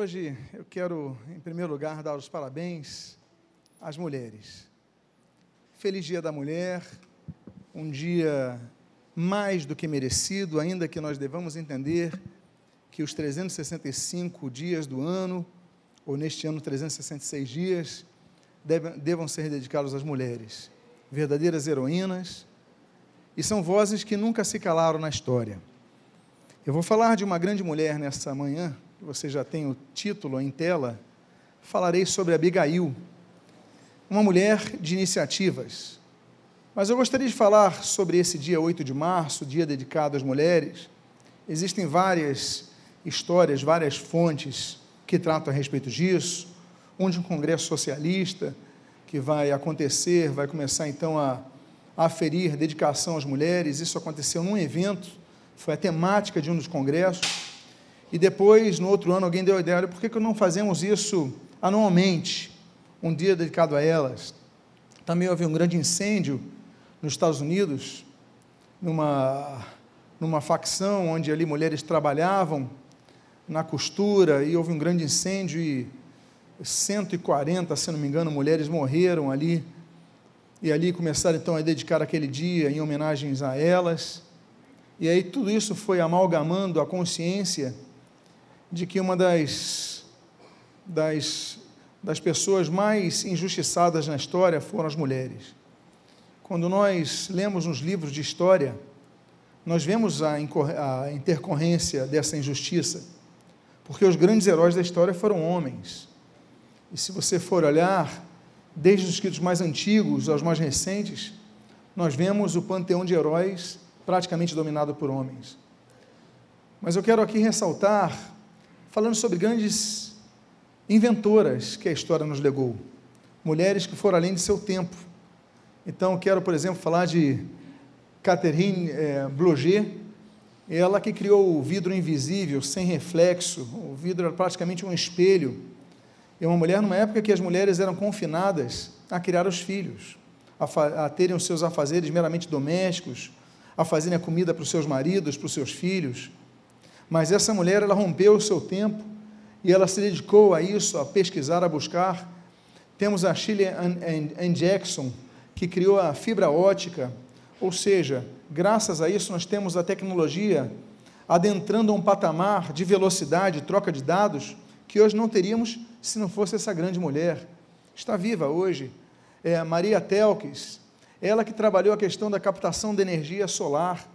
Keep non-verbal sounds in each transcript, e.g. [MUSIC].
hoje eu quero, em primeiro lugar, dar os parabéns às mulheres. Feliz Dia da Mulher, um dia mais do que merecido, ainda que nós devamos entender que os 365 dias do ano, ou neste ano 366 dias, devem, devam ser dedicados às mulheres, verdadeiras heroínas, e são vozes que nunca se calaram na história. Eu vou falar de uma grande mulher nessa manhã, você já tem o título em tela, falarei sobre Abigail, uma mulher de iniciativas. Mas eu gostaria de falar sobre esse dia 8 de março, dia dedicado às mulheres. Existem várias histórias, várias fontes que tratam a respeito disso. Um de um congresso socialista que vai acontecer, vai começar então a aferir dedicação às mulheres. Isso aconteceu num evento, foi a temática de um dos congressos. E depois, no outro ano, alguém deu a ideia: por que, que não fazemos isso anualmente? Um dia dedicado a elas. Também houve um grande incêndio nos Estados Unidos, numa, numa facção onde ali mulheres trabalhavam na costura e houve um grande incêndio e 140, se não me engano, mulheres morreram ali. E ali começaram então a dedicar aquele dia em homenagens a elas. E aí tudo isso foi amalgamando a consciência de que uma das, das, das pessoas mais injustiçadas na história foram as mulheres. Quando nós lemos nos livros de história, nós vemos a, a intercorrência dessa injustiça, porque os grandes heróis da história foram homens. E se você for olhar, desde os escritos mais antigos aos mais recentes, nós vemos o panteão de heróis praticamente dominado por homens. Mas eu quero aqui ressaltar falando sobre grandes inventoras que a história nos legou, mulheres que foram além de seu tempo. Então, quero, por exemplo, falar de Catherine é, Bloger, ela que criou o vidro invisível, sem reflexo, o vidro era praticamente um espelho. E uma mulher numa época que as mulheres eram confinadas a criar os filhos, a, a terem os seus afazeres meramente domésticos, a fazerem a comida para os seus maridos, para os seus filhos. Mas essa mulher, ela rompeu o seu tempo e ela se dedicou a isso, a pesquisar, a buscar. Temos a Shirley Ann Jackson, que criou a fibra ótica, ou seja, graças a isso nós temos a tecnologia adentrando um patamar de velocidade, troca de dados, que hoje não teríamos se não fosse essa grande mulher. Está viva hoje. É Maria Telkes, ela que trabalhou a questão da captação de energia solar.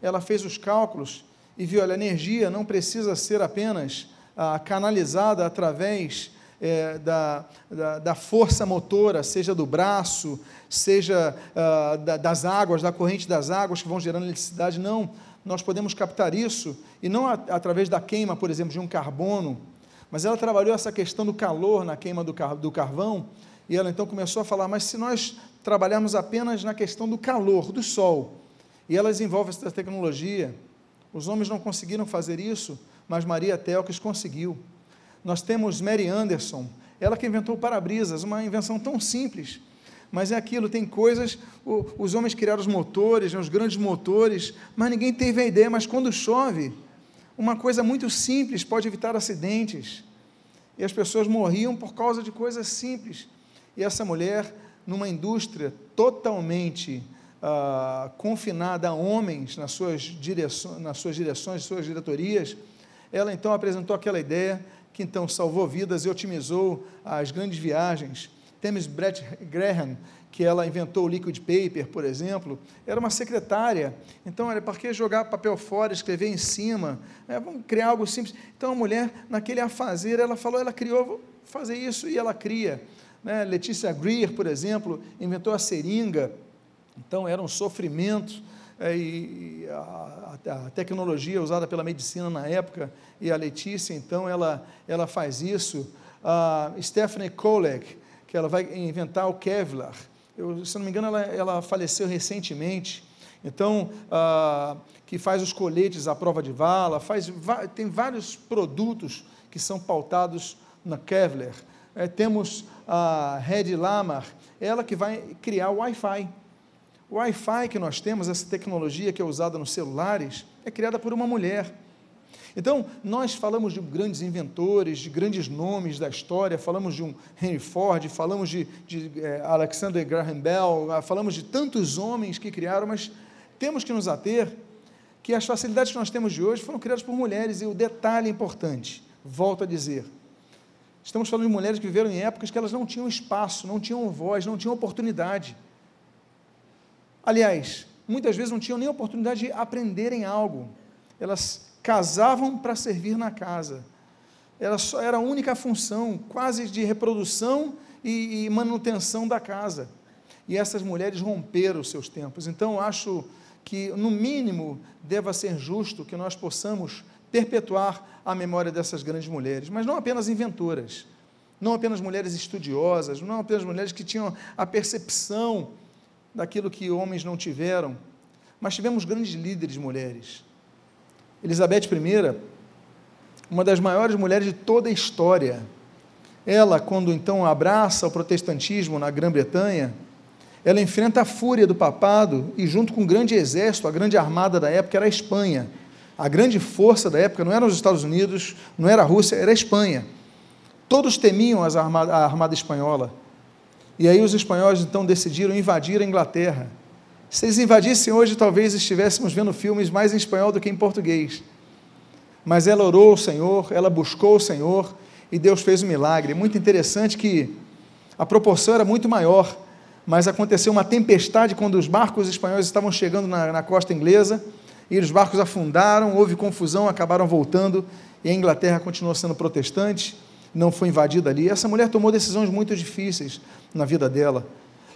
Ela fez os cálculos e viu, olha, a energia não precisa ser apenas ah, canalizada através é, da, da, da, força motora, seja do braço, seja ah, da, das águas, da corrente das águas que vão gerando eletricidade. Não, nós podemos captar isso, e não a, através da queima, por exemplo, de um carbono, mas ela trabalhou essa questão do calor na queima do, car, do carvão, e ela então começou a falar, mas se nós trabalharmos apenas na questão do calor, do sol, e ela desenvolve essa tecnologia, os homens não conseguiram fazer isso, mas Maria Telkes conseguiu. Nós temos Mary Anderson, ela que inventou o para-brisas, uma invenção tão simples, mas é aquilo, tem coisas, os homens criaram os motores, os grandes motores, mas ninguém teve a ideia, mas quando chove, uma coisa muito simples pode evitar acidentes. E as pessoas morriam por causa de coisas simples. E essa mulher, numa indústria totalmente ah, confinada a homens nas suas, direções, nas suas direções, suas diretorias, ela então apresentou aquela ideia que então salvou vidas e otimizou as grandes viagens. Temos Brett Graham, que ela inventou o liquid paper, por exemplo, era uma secretária. Então, olha, para que jogar papel fora, escrever em cima? É, vamos criar algo simples. Então, a mulher, naquele a fazer, ela falou, ela criou, vou fazer isso, e ela cria. Né? Letícia Greer, por exemplo, inventou a seringa, então era um sofrimento é, e a, a, tecnologia usada pela medicina na época e a Letícia então ela ela faz isso. A Stephanie Kolek que ela vai inventar o Kevlar. Eu, se não me engano ela, ela faleceu recentemente. Então que faz os coletes à prova de vala, faz tem vários produtos que são pautados na Kevlar. É, temos a Red Lamar, ela que vai criar o Wi-Fi. O Wi-Fi que nós temos, essa tecnologia que é usada nos celulares, é criada por uma mulher. Então, nós falamos de grandes inventores, de grandes nomes da história, falamos de um Henry Ford, falamos de, de é, Alexander Graham Bell, ah, falamos de tantos homens que criaram, mas temos que nos ater que as facilidades que nós temos de hoje foram criadas por mulheres, e o detalhe importante, volto a dizer, estamos falando de mulheres que viveram em épocas que elas não tinham espaço, não tinham voz, não tinham oportunidade. Aliás, muitas vezes não tinham nem oportunidade de aprenderem algo. Elas casavam para servir na casa. Era, só, era a única função, quase de reprodução e, e manutenção da casa. E essas mulheres romperam os seus tempos. Então, acho que, no mínimo, deva ser justo que nós possamos perpetuar a memória dessas grandes mulheres, mas não apenas inventoras, não apenas mulheres estudiosas, não apenas mulheres que tinham a percepção daquilo que homens não tiveram, mas tivemos grandes líderes mulheres. Elizabeth I, uma das maiores mulheres de toda a história. Ela, quando então abraça o protestantismo na Grã-Bretanha, ela enfrenta a fúria do papado e, junto com o grande exército, a grande armada da época era a Espanha. A grande força da época não eram os Estados Unidos, não era a Rússia, era a Espanha. Todos temiam a armada, a armada espanhola. E aí os espanhóis então decidiram invadir a Inglaterra. Se eles invadissem hoje, talvez estivéssemos vendo filmes mais em espanhol do que em português. Mas ela orou ao Senhor, ela buscou o Senhor e Deus fez um milagre. Muito interessante que a proporção era muito maior, mas aconteceu uma tempestade quando os barcos espanhóis estavam chegando na, na costa inglesa e os barcos afundaram, houve confusão, acabaram voltando e a Inglaterra continuou sendo protestante, não foi invadida ali. Essa mulher tomou decisões muito difíceis na vida dela.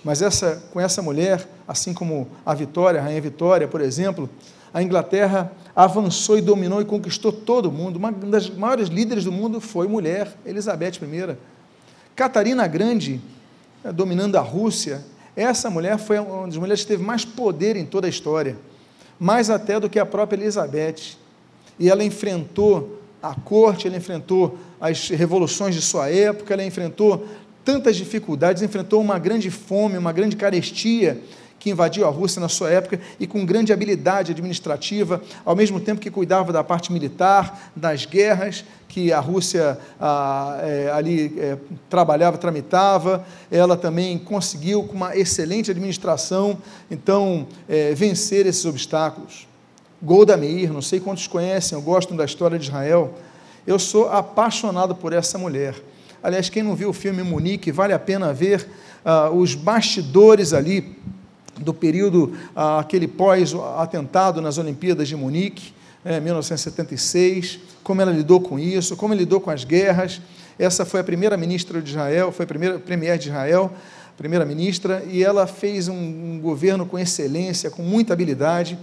Mas essa, com essa mulher, assim como a Vitória, a Rainha Vitória, por exemplo, a Inglaterra avançou e dominou e conquistou todo o mundo. Uma das maiores líderes do mundo foi mulher, Elizabeth I. Catarina Grande, eh, dominando a Rússia, essa mulher foi uma das mulheres que teve mais poder em toda a história, mais até do que a própria Elizabeth. E ela enfrentou a corte, ela enfrentou as revoluções de sua época, ela enfrentou tantas dificuldades, enfrentou uma grande fome, uma grande carestia que invadiu a Rússia na sua época e com grande habilidade administrativa, ao mesmo tempo que cuidava da parte militar, das guerras que a Rússia é, ali é, trabalhava, tramitava, ela também conseguiu, com uma excelente administração, então, é, vencer esses obstáculos. Golda Meir, não sei quantos conhecem, eu gosto da história de Israel, eu sou apaixonado por essa mulher. Aliás, quem não viu o filme Munique, vale a pena ver uh, os bastidores ali do período, uh, aquele pós-atentado nas Olimpíadas de Munique, é, 1976, como ela lidou com isso, como lidou com as guerras. Essa foi a primeira ministra de Israel, foi a primeira premier de Israel, primeira ministra, e ela fez um, um governo com excelência, com muita habilidade,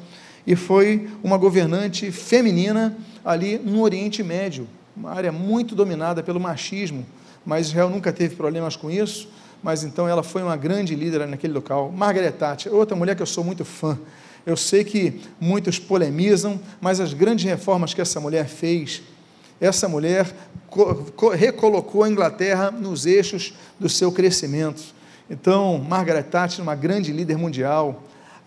e foi uma governante feminina ali no Oriente Médio, uma área muito dominada pelo machismo, mas Israel nunca teve problemas com isso, mas então ela foi uma grande líder naquele local. Margaret Thatcher, outra mulher que eu sou muito fã. Eu sei que muitos polemizam, mas as grandes reformas que essa mulher fez, essa mulher recolocou a Inglaterra nos eixos do seu crescimento. Então, Margaret Thatcher, uma grande líder mundial,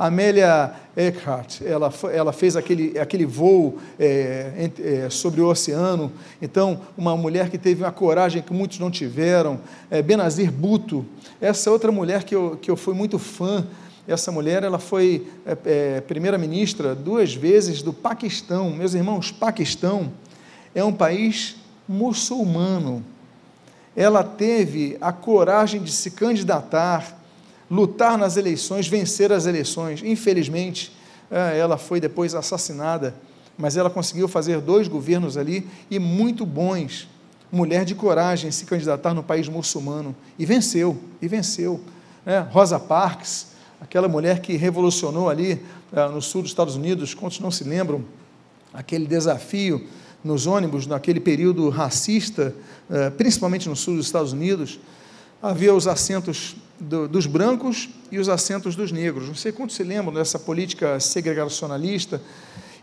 Amélia Earhart, ela, ela fez aquele, aquele voo é, é, sobre o oceano. Então, uma mulher que teve uma coragem que muitos não tiveram. É, Benazir Bhutto, essa outra mulher que eu, que eu fui muito fã. Essa mulher, ela foi é, é primeira-ministra duas vezes do Paquistão. Meus irmãos, Paquistão é um país muçulmano. Ela teve a coragem de se candidatar lutar nas eleições, vencer as eleições. Infelizmente, é, ela foi depois assassinada, mas ela conseguiu fazer dois governos ali e muito bons. Mulher de coragem se candidatar no país muçulmano e venceu, e venceu. É, Rosa Parks, aquela mulher que revolucionou ali é, no sul dos Estados Unidos, quantos não se lembram? Aquele desafio nos ônibus, naquele período racista, principalmente no sul dos Estados Unidos, havia os assentos do, dos brancos e os assentos dos negros. Não sei quantos se lembram dessa política segregacionalista.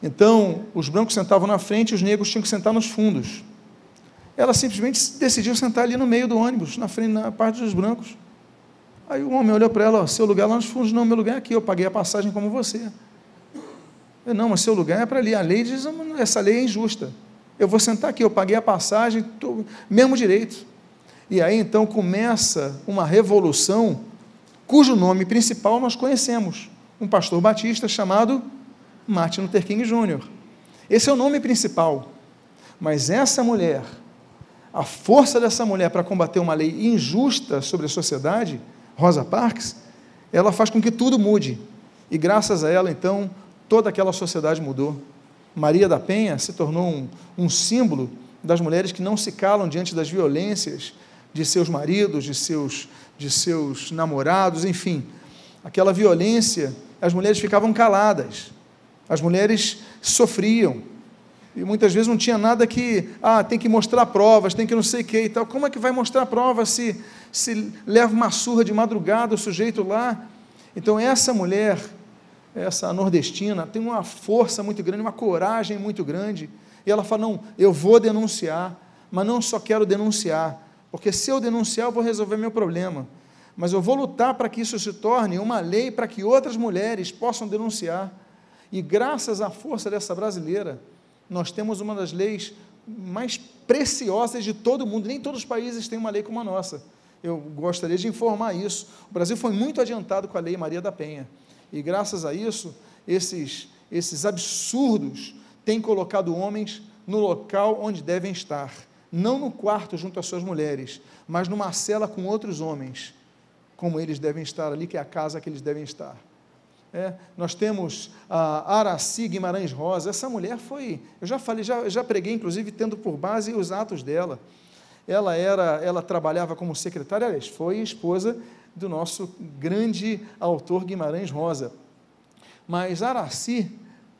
Então, os brancos sentavam na frente e os negros tinham que sentar nos fundos. Ela simplesmente decidiu sentar ali no meio do ônibus, na frente, na parte dos brancos. Aí o homem olhou para ela, seu lugar lá nos fundos, não, meu lugar é aqui, eu paguei a passagem como você. Eu, não, mas seu lugar é para ali. A lei diz, essa lei é injusta. Eu vou sentar aqui, eu paguei a passagem, tô, mesmo direito. E aí então começa uma revolução cujo nome principal nós conhecemos, um pastor batista chamado Martin Luther King Jr. Esse é o nome principal. Mas essa mulher, a força dessa mulher para combater uma lei injusta sobre a sociedade, Rosa Parks, ela faz com que tudo mude. E graças a ela, então, toda aquela sociedade mudou. Maria da Penha se tornou um, um símbolo das mulheres que não se calam diante das violências de seus maridos, de seus, de seus namorados, enfim. Aquela violência, as mulheres ficavam caladas, as mulheres sofriam. E muitas vezes não tinha nada que, ah, tem que mostrar provas, tem que não sei o que e tal. Como é que vai mostrar provas se, se leva uma surra de madrugada o sujeito lá? Então, essa mulher, essa nordestina, tem uma força muito grande, uma coragem muito grande. E ela fala: não, eu vou denunciar, mas não só quero denunciar, porque se eu denunciar, eu vou resolver meu problema. Mas eu vou lutar para que isso se torne uma lei para que outras mulheres possam denunciar. E graças à força dessa brasileira, nós temos uma das leis mais preciosas de todo o mundo. Nem todos os países têm uma lei como a nossa. Eu gostaria de informar isso. O Brasil foi muito adiantado com a Lei Maria da Penha. E graças a isso, esses, esses absurdos têm colocado homens no local onde devem estar. Não no quarto junto às suas mulheres, mas numa cela com outros homens, como eles devem estar ali, que é a casa que eles devem estar. É, nós temos a Araci Guimarães Rosa. Essa mulher foi, eu já falei, já, já preguei, inclusive, tendo por base os atos dela. Ela era, ela trabalhava como secretária, aliás, foi esposa do nosso grande autor Guimarães Rosa. Mas Araci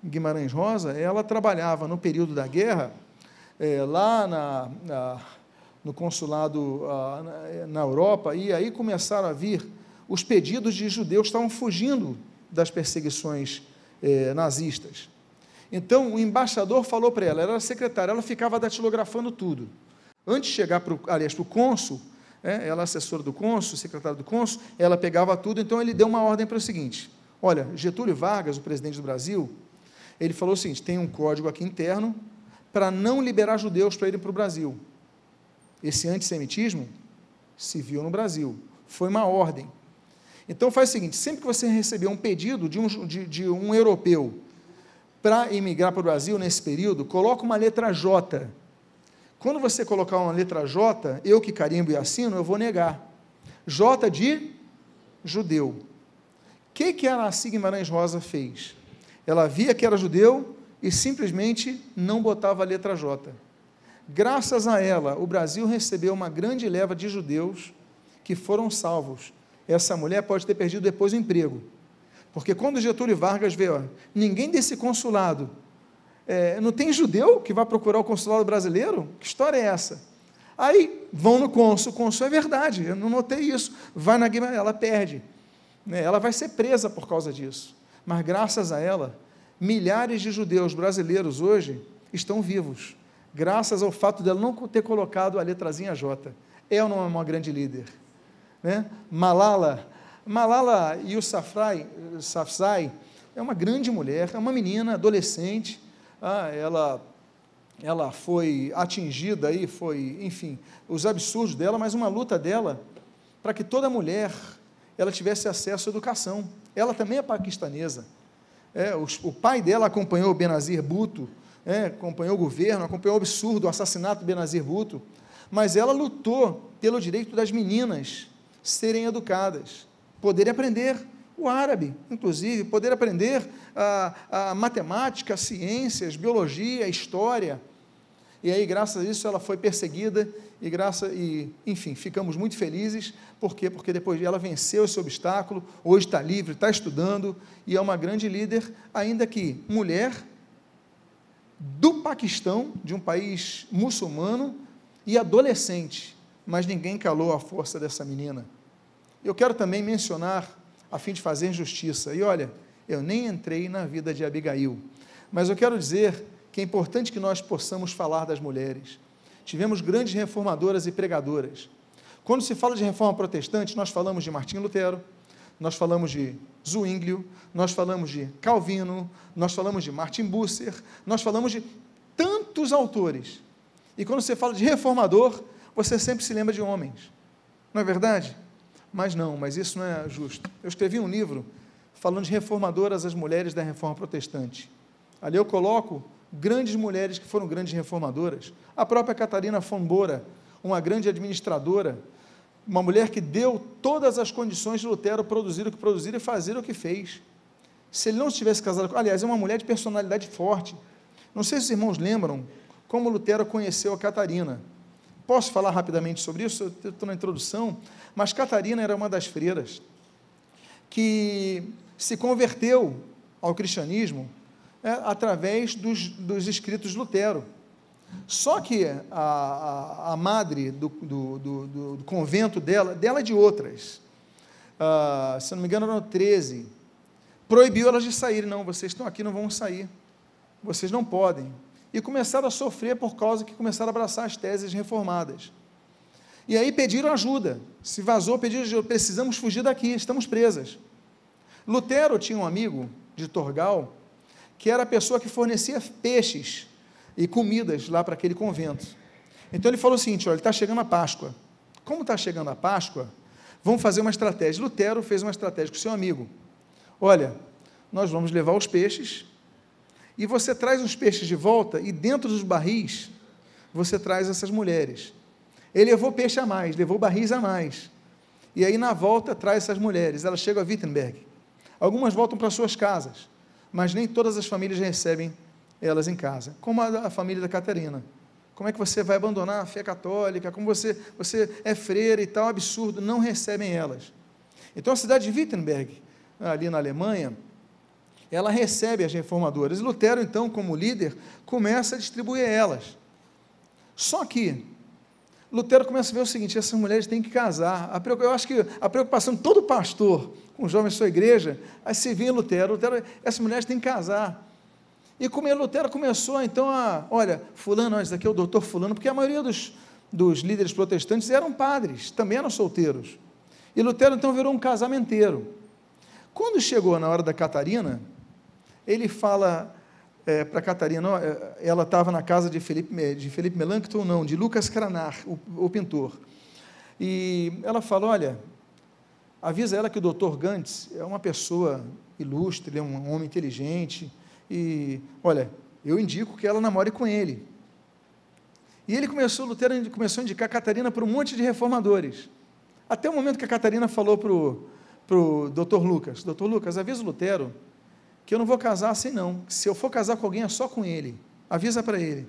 Guimarães Rosa, ela trabalhava no período da guerra, é, lá na, na, no consulado a, na, na Europa, e aí começaram a vir os pedidos de judeus que estavam fugindo das perseguições eh, nazistas. Então, o embaixador falou para ela, ela era secretária, ela ficava datilografando tudo. Antes de chegar, para o, aliás, para o cônsul, é, ela é assessora do cônsul, secretária do cônsul, ela pegava tudo, então ele deu uma ordem para o seguinte, olha, Getúlio Vargas, o presidente do Brasil, ele falou o seguinte, tem um código aqui interno para não liberar judeus para irem para o Brasil. Esse antissemitismo se viu no Brasil, foi uma ordem. Então faz o seguinte: sempre que você receber um pedido de um, de, de um europeu para emigrar para o Brasil nesse período, coloca uma letra J. Quando você colocar uma letra J, eu que carimbo e assino, eu vou negar. J de judeu. O que, que a Araci Guimarães Rosa fez? Ela via que era judeu e simplesmente não botava a letra J. Graças a ela, o Brasil recebeu uma grande leva de judeus que foram salvos essa mulher pode ter perdido depois o emprego. Porque quando Getúlio Vargas vê, ó, ninguém desse consulado, é, não tem judeu que vai procurar o consulado brasileiro? Que história é essa? Aí vão no cônsul, o cônsul é verdade, eu não notei isso. Vai na Guimarães, ela perde. Né? Ela vai ser presa por causa disso. Mas graças a ela, milhares de judeus brasileiros hoje estão vivos. Graças ao fato dela não ter colocado a letrazinha J. Ela não é uma grande líder né? Malala, Malala Yousafzai, Safzai, é uma grande mulher, é uma menina, adolescente, ah, ela, ela foi atingida aí, foi, enfim, os absurdos dela, mas uma luta dela para que toda mulher ela tivesse acesso à educação. Ela também é paquistanesa. É, o, pai dela acompanhou Benazir Bhutto, é, acompanhou o governo, acompanhou o absurdo, o assassinato do Benazir Bhutto, mas ela lutou pelo direito das meninas serem educadas, poderem aprender o árabe, inclusive, poder aprender a, a matemática, ciências, biologia, história. E aí, graças a isso, ela foi perseguida e graça e, enfim, ficamos muito felizes. Por quê? Porque depois ela venceu esse obstáculo, hoje está livre, está estudando e é uma grande líder, ainda que mulher do Paquistão, de um país muçulmano e adolescente mas ninguém calou a força dessa menina. Eu quero também mencionar, a fim de fazer justiça, e olha, eu nem entrei na vida de Abigail, mas eu quero dizer que é importante que nós possamos falar das mulheres. Tivemos grandes reformadoras e pregadoras. Quando se fala de reforma protestante, nós falamos de Martinho Lutero, nós falamos de Zwinglio, nós falamos de Calvino, nós falamos de Martin Busser, nós falamos de tantos autores. E quando você fala de reformador, você sempre se lembra de homens. Não é verdade? Mas não, mas isso não é justo. Eu escrevi um livro falando de reformadoras, as mulheres da reforma protestante. Ali eu coloco grandes mulheres que foram grandes reformadoras. A própria Catarina Fombora, uma grande administradora, uma mulher que deu todas as condições de Lutero produzir o que produzir e fazer o que fez. Se ele não tivesse casado com. Aliás, é uma mulher de personalidade forte. Não sei se os irmãos lembram como Lutero conheceu a Catarina. Posso falar rapidamente sobre isso? Eu estou na introdução. Mas Catarina era uma das freiras que se converteu ao cristianismo é, através dos, dos escritos de Lutero. Só que a, a, a madre do, do, do, do, convento dela, dela e de outras, uh, se não me engano eram 13, proibiu elas de sair. Não, vocês estão aqui, não vão sair. Vocês não podem. E começaram a sofrer por causa que começaram a abraçar as teses reformadas. E aí pediram ajuda. Se vazou, pediram ajuda. Precisamos fugir daqui, estamos presas. Lutero tinha um amigo de Torgal, que era a pessoa que fornecia peixes e comidas lá para aquele convento. Então ele falou o seguinte: olha, está chegando a Páscoa. Como está chegando a Páscoa, vamos fazer uma estratégia. Lutero fez uma estratégia com seu amigo. Olha, nós vamos levar os peixes e você traz os peixes de volta e dentro dos barris você traz essas mulheres. Ele levou peixe a mais, levou barris a mais. E aí na volta traz essas mulheres. Elas chegam a Wittenberg. Algumas voltam para suas casas, mas nem todas as famílias recebem elas em casa. Como a, a família da Catarina. Como é que você vai abandonar a fé católica? Como você, você é freira e tal, absurdo. Não recebem elas. Então a cidade de Wittenberg, ali na Alemanha, ela recebe as reformadoras. E Lutero, então, como líder, começa a distribuir elas. Só que Lutero começa a ver o seguinte: essas mulheres têm que casar. Eu acho que a preocupação de todo pastor com os jovens da sua igreja, aí se vê Lutero, Lutero, essas mulheres têm que casar. E como Lutero começou então a, olha, fulano, esse daqui é o doutor fulano, porque a maioria dos, dos líderes protestantes eram padres, também eram solteiros. E Lutero então virou um casamenteiro. Quando chegou na hora da Catarina, ele fala é, para Catarina, é, ela estava na casa de Felipe, de Felipe Melanchthon, não, de Lucas Cranar, o, o pintor. E ela fala, olha, avisa ela que o doutor Gantz é uma pessoa ilustre, é um homem inteligente, e, olha, eu indico que ela namore com ele. E ele começou, Lutero começou a indicar a Catarina para um monte de reformadores. Até o momento que a Catarina falou para o doutor Lucas, doutor Lucas, avisa o Lutero que eu não vou casar assim não, se eu for casar com alguém é só com ele, avisa para ele.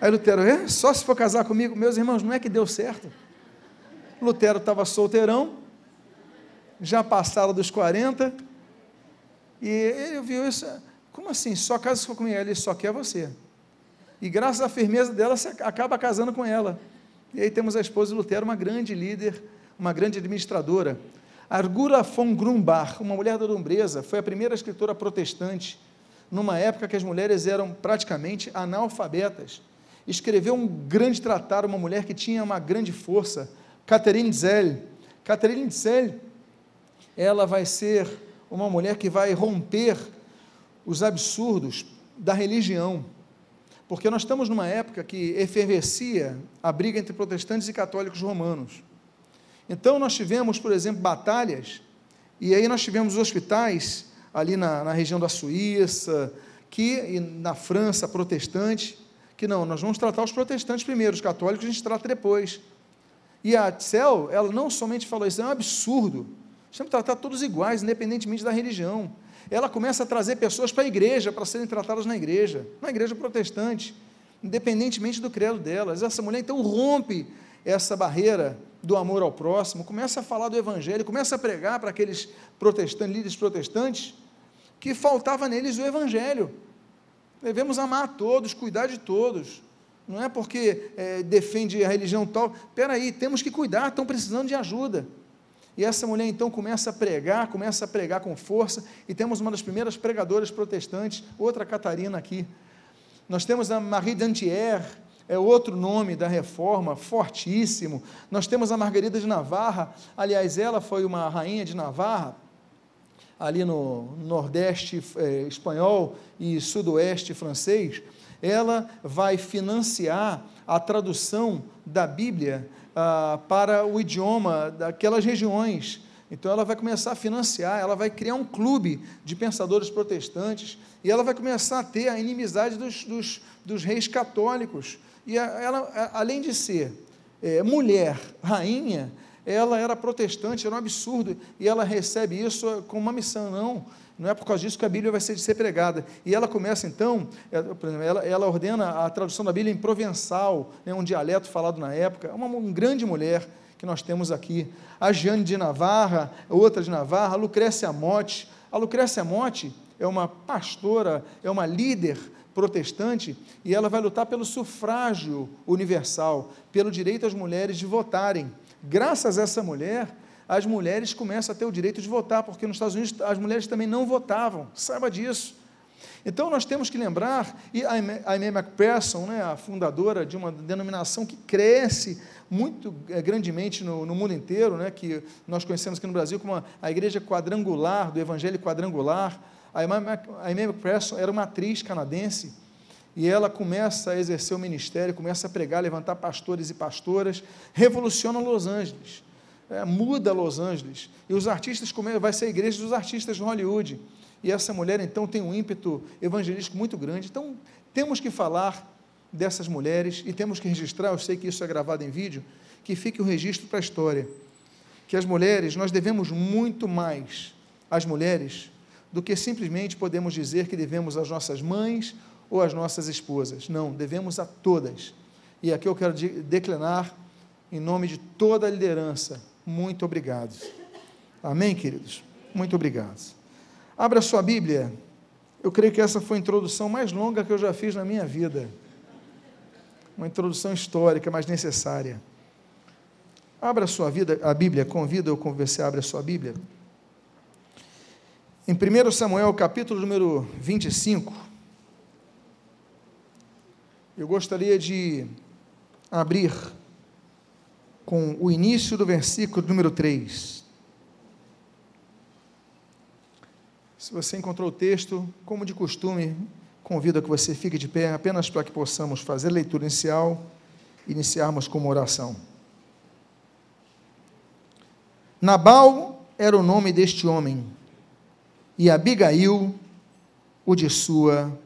Aí Lutero, é? Só se for casar comigo? Meus irmãos, não é que deu certo. Lutero estava solteirão, já passaram dos 40, e ele viu isso, como assim, só casa com ela, ele só quer você. E graças à firmeza dela, você acaba casando com ela. E aí temos a esposa de Lutero, uma grande líder, uma grande administradora. Argura von Grumbach, uma mulher da Lumbreza, foi a primeira escritora protestante, numa época que as mulheres eram praticamente analfabetas. Escreveu um grande tratado, uma mulher que tinha uma grande força, Catherine Zell. Catherine Zell ela vai ser uma mulher que vai romper os absurdos da religião. Porque nós estamos numa época que efervescia a briga entre protestantes e católicos romanos. Então nós tivemos, por exemplo, batalhas, e aí nós tivemos hospitais ali na, na região da Suíça, que na França, protestante, que não, nós vamos tratar os protestantes primeiro, os católicos a gente trata depois. E a Tsel, ela não somente falou isso, é um absurdo. Temos que tratar todos iguais, independentemente da religião. Ela começa a trazer pessoas para a igreja, para serem tratadas na igreja, na igreja protestante, independentemente do credo delas. Essa mulher então rompe essa barreira do amor ao próximo, começa a falar do evangelho, começa a pregar para aqueles protestantes, líderes protestantes, que faltava neles o evangelho. Devemos amar todos, cuidar de todos. Não é porque é, defende a religião tal. Espera aí, temos que cuidar, estão precisando de ajuda. E essa mulher então começa a pregar, começa a pregar com força, e temos uma das primeiras pregadoras protestantes, outra Catarina aqui. Nós temos a Marie d'Antier, é outro nome da reforma, fortíssimo. Nós temos a Margarida de Navarra, aliás, ela foi uma rainha de Navarra, ali no nordeste eh, espanhol e sudoeste francês. ela vai financiar a tradução da Bíblia ah, para o idioma daquelas regiões. Então ela vai começar a financiar, ela vai criar um clube de pensadores protestantes e ela vai começar a ter a inimizade dos, dos, dos reis católicos. E ela, além de ser é, mulher, rainha, ela era protestante, era um absurdo, e ela recebe isso como uma missão, não, não é por causa disso que a Bíblia vai ser, ser pregada. E ela começa então, ela, ela ordena a tradução da Bíblia em provençal, né, um dialeto falado na época, é uma, uma grande mulher que nós temos aqui. A Jeane de Navarra, outra de Navarra, a Lucrécia Motte. A Lucrécia Motte é uma pastora, é uma líder protestante, e ela vai lutar pelo sufrágio universal, pelo direito às mulheres de votarem. Graças a essa mulher, as mulheres começam a ter o direito de votar, porque nos Estados Unidos as mulheres também não votavam, saiba disso. Então nós temos que lembrar, e a Amy McPherson, né, a fundadora de uma denominação que cresce muito é, grandemente no, no, mundo inteiro, né, que nós conhecemos aqui no Brasil como a, Igreja Quadrangular, do Evangelho Quadrangular, a Amy McPherson era uma atriz canadense, e ela começa a exercer o ministério, começa a pregar, levantar pastores e pastoras, revoluciona Los Angeles, é, muda Los Angeles, e os artistas, vai ser a igreja dos artistas de Hollywood, e essa mulher então tem um ímpeto evangelístico muito grande, então temos que falar dessas mulheres, e temos que registrar, eu sei que isso é gravado em vídeo, que fique o registro para a história, que as mulheres, nós devemos muito mais às mulheres, do que simplesmente podemos dizer que devemos às nossas mães ou às nossas esposas. Não, devemos a todas. E aqui eu quero declinar, em nome de toda a liderança, muito obrigado. Amém, queridos? Muito obrigado. Abra sua Bíblia. Eu creio que essa foi a introdução mais longa que eu já fiz na minha vida. Uma introdução histórica, mas necessária. Abra sua vida, a Bíblia, convido eu com você, abra a sua Bíblia. Em 1 Samuel, capítulo número 25, eu gostaria de abrir com o início do versículo número 3. Se você encontrou o texto, como de costume, convido a que você fique de pé, apenas para que possamos fazer a leitura inicial e iniciarmos com uma oração. Nabal era o nome deste homem, e Abigail, o de sua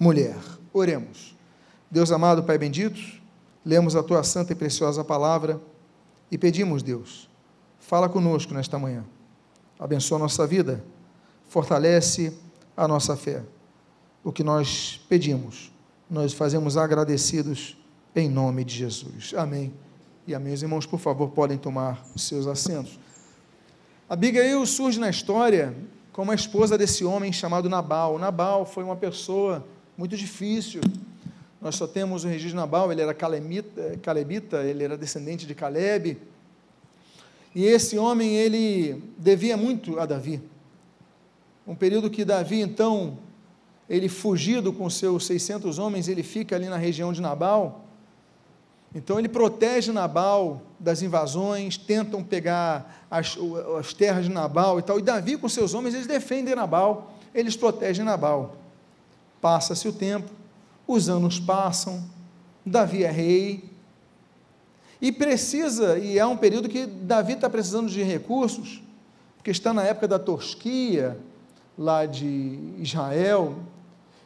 mulher. Oremos. Deus amado, Pai bendito, lemos a tua santa e preciosa palavra e pedimos, Deus, fala conosco nesta manhã. Abençoa a nossa vida, fortalece a nossa fé. O que nós pedimos, nós fazemos agradecidos em nome de Jesus. Amém. E amém. Os irmãos, por favor, podem tomar os seus assentos. Abigail surge na história como a esposa desse homem chamado Nabal. Nabal foi uma pessoa muito difícil, nós só temos o registro de Nabal, ele era calemita, calebita, ele era descendente de Caleb. E esse homem, ele devia muito a Davi. Um período que Davi, então, ele fugido com seus 600 homens, ele fica ali na região de Nabal. Então ele protege Nabal das invasões, tentam pegar as, as terras de Nabal e tal. E Davi com seus homens, eles defendem Nabal, eles protegem Nabal. Passa-se o tempo, os anos passam, Davi é rei, e precisa, e é um período que Davi está precisando de recursos, porque está na época da tosquia, lá de Israel,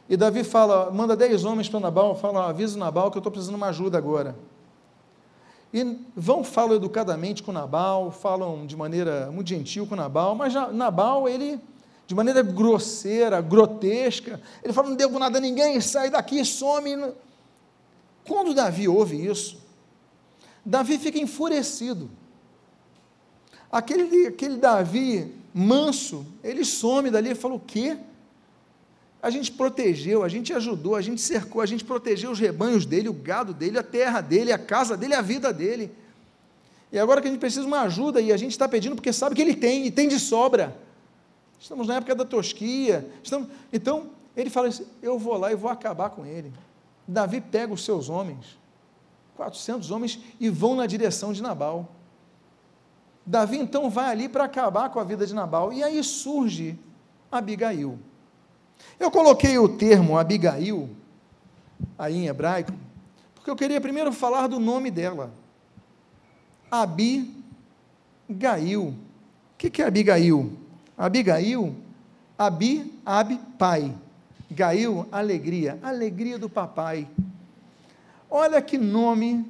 e Davi fala, manda dez homens para Nabal, fala, avisa Nabal que eu estou precisando de uma ajuda agora. E vão, falam educadamente com Nabal, falam de maneira muito gentil com Nabal, mas Nabal, ele de maneira grosseira, grotesca. Ele fala: Não devo nada a ninguém, sai daqui, some. Quando Davi ouve isso, Davi fica enfurecido. Aquele, aquele Davi manso, ele some dali e fala: O quê? A gente protegeu, a gente ajudou, a gente cercou, a gente protegeu os rebanhos dele, o gado dele, a terra dele, a casa dele, a vida dele. E agora que a gente precisa de uma ajuda e a gente está pedindo porque sabe que ele tem e tem de sobra. Estamos na época da tosquia. Estamos... Então, ele fala assim: eu vou lá e vou acabar com ele. Davi pega os seus homens, 400 homens, e vão na direção de Nabal. Davi então vai ali para acabar com a vida de Nabal. E aí surge Abigail. Eu coloquei o termo Abigail aí em hebraico, porque eu queria primeiro falar do nome dela. Abigail. O que é Abigail? Abigail, Abi, Abi, pai. Gail, alegria, alegria do papai. Olha que nome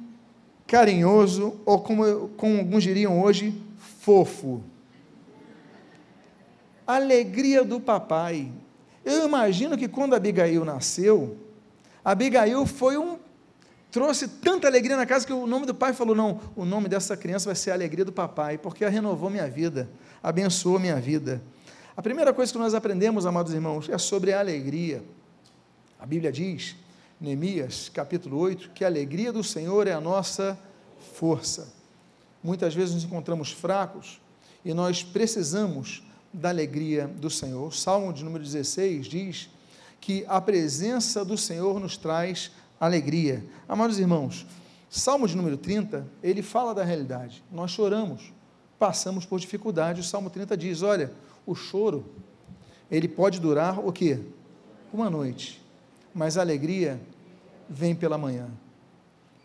carinhoso, ou como, como alguns diriam hoje, fofo. Alegria do papai. Eu imagino que quando Abigail nasceu, Abigail foi um trouxe tanta alegria na casa que o nome do pai falou: não, o nome dessa criança vai ser a alegria do papai, porque ela renovou minha vida, abençoou minha vida. A primeira coisa que nós aprendemos, amados irmãos, é sobre a alegria. A Bíblia diz, Neemias, capítulo 8, que a alegria do Senhor é a nossa força. Muitas vezes nos encontramos fracos e nós precisamos da alegria do Senhor. O Salmo de número 16 diz que a presença do Senhor nos traz alegria. Amados irmãos, Salmo de número 30, ele fala da realidade. Nós choramos, passamos por dificuldade. O Salmo 30 diz: olha, o choro, ele pode durar o quê? Uma noite, mas a alegria vem pela manhã.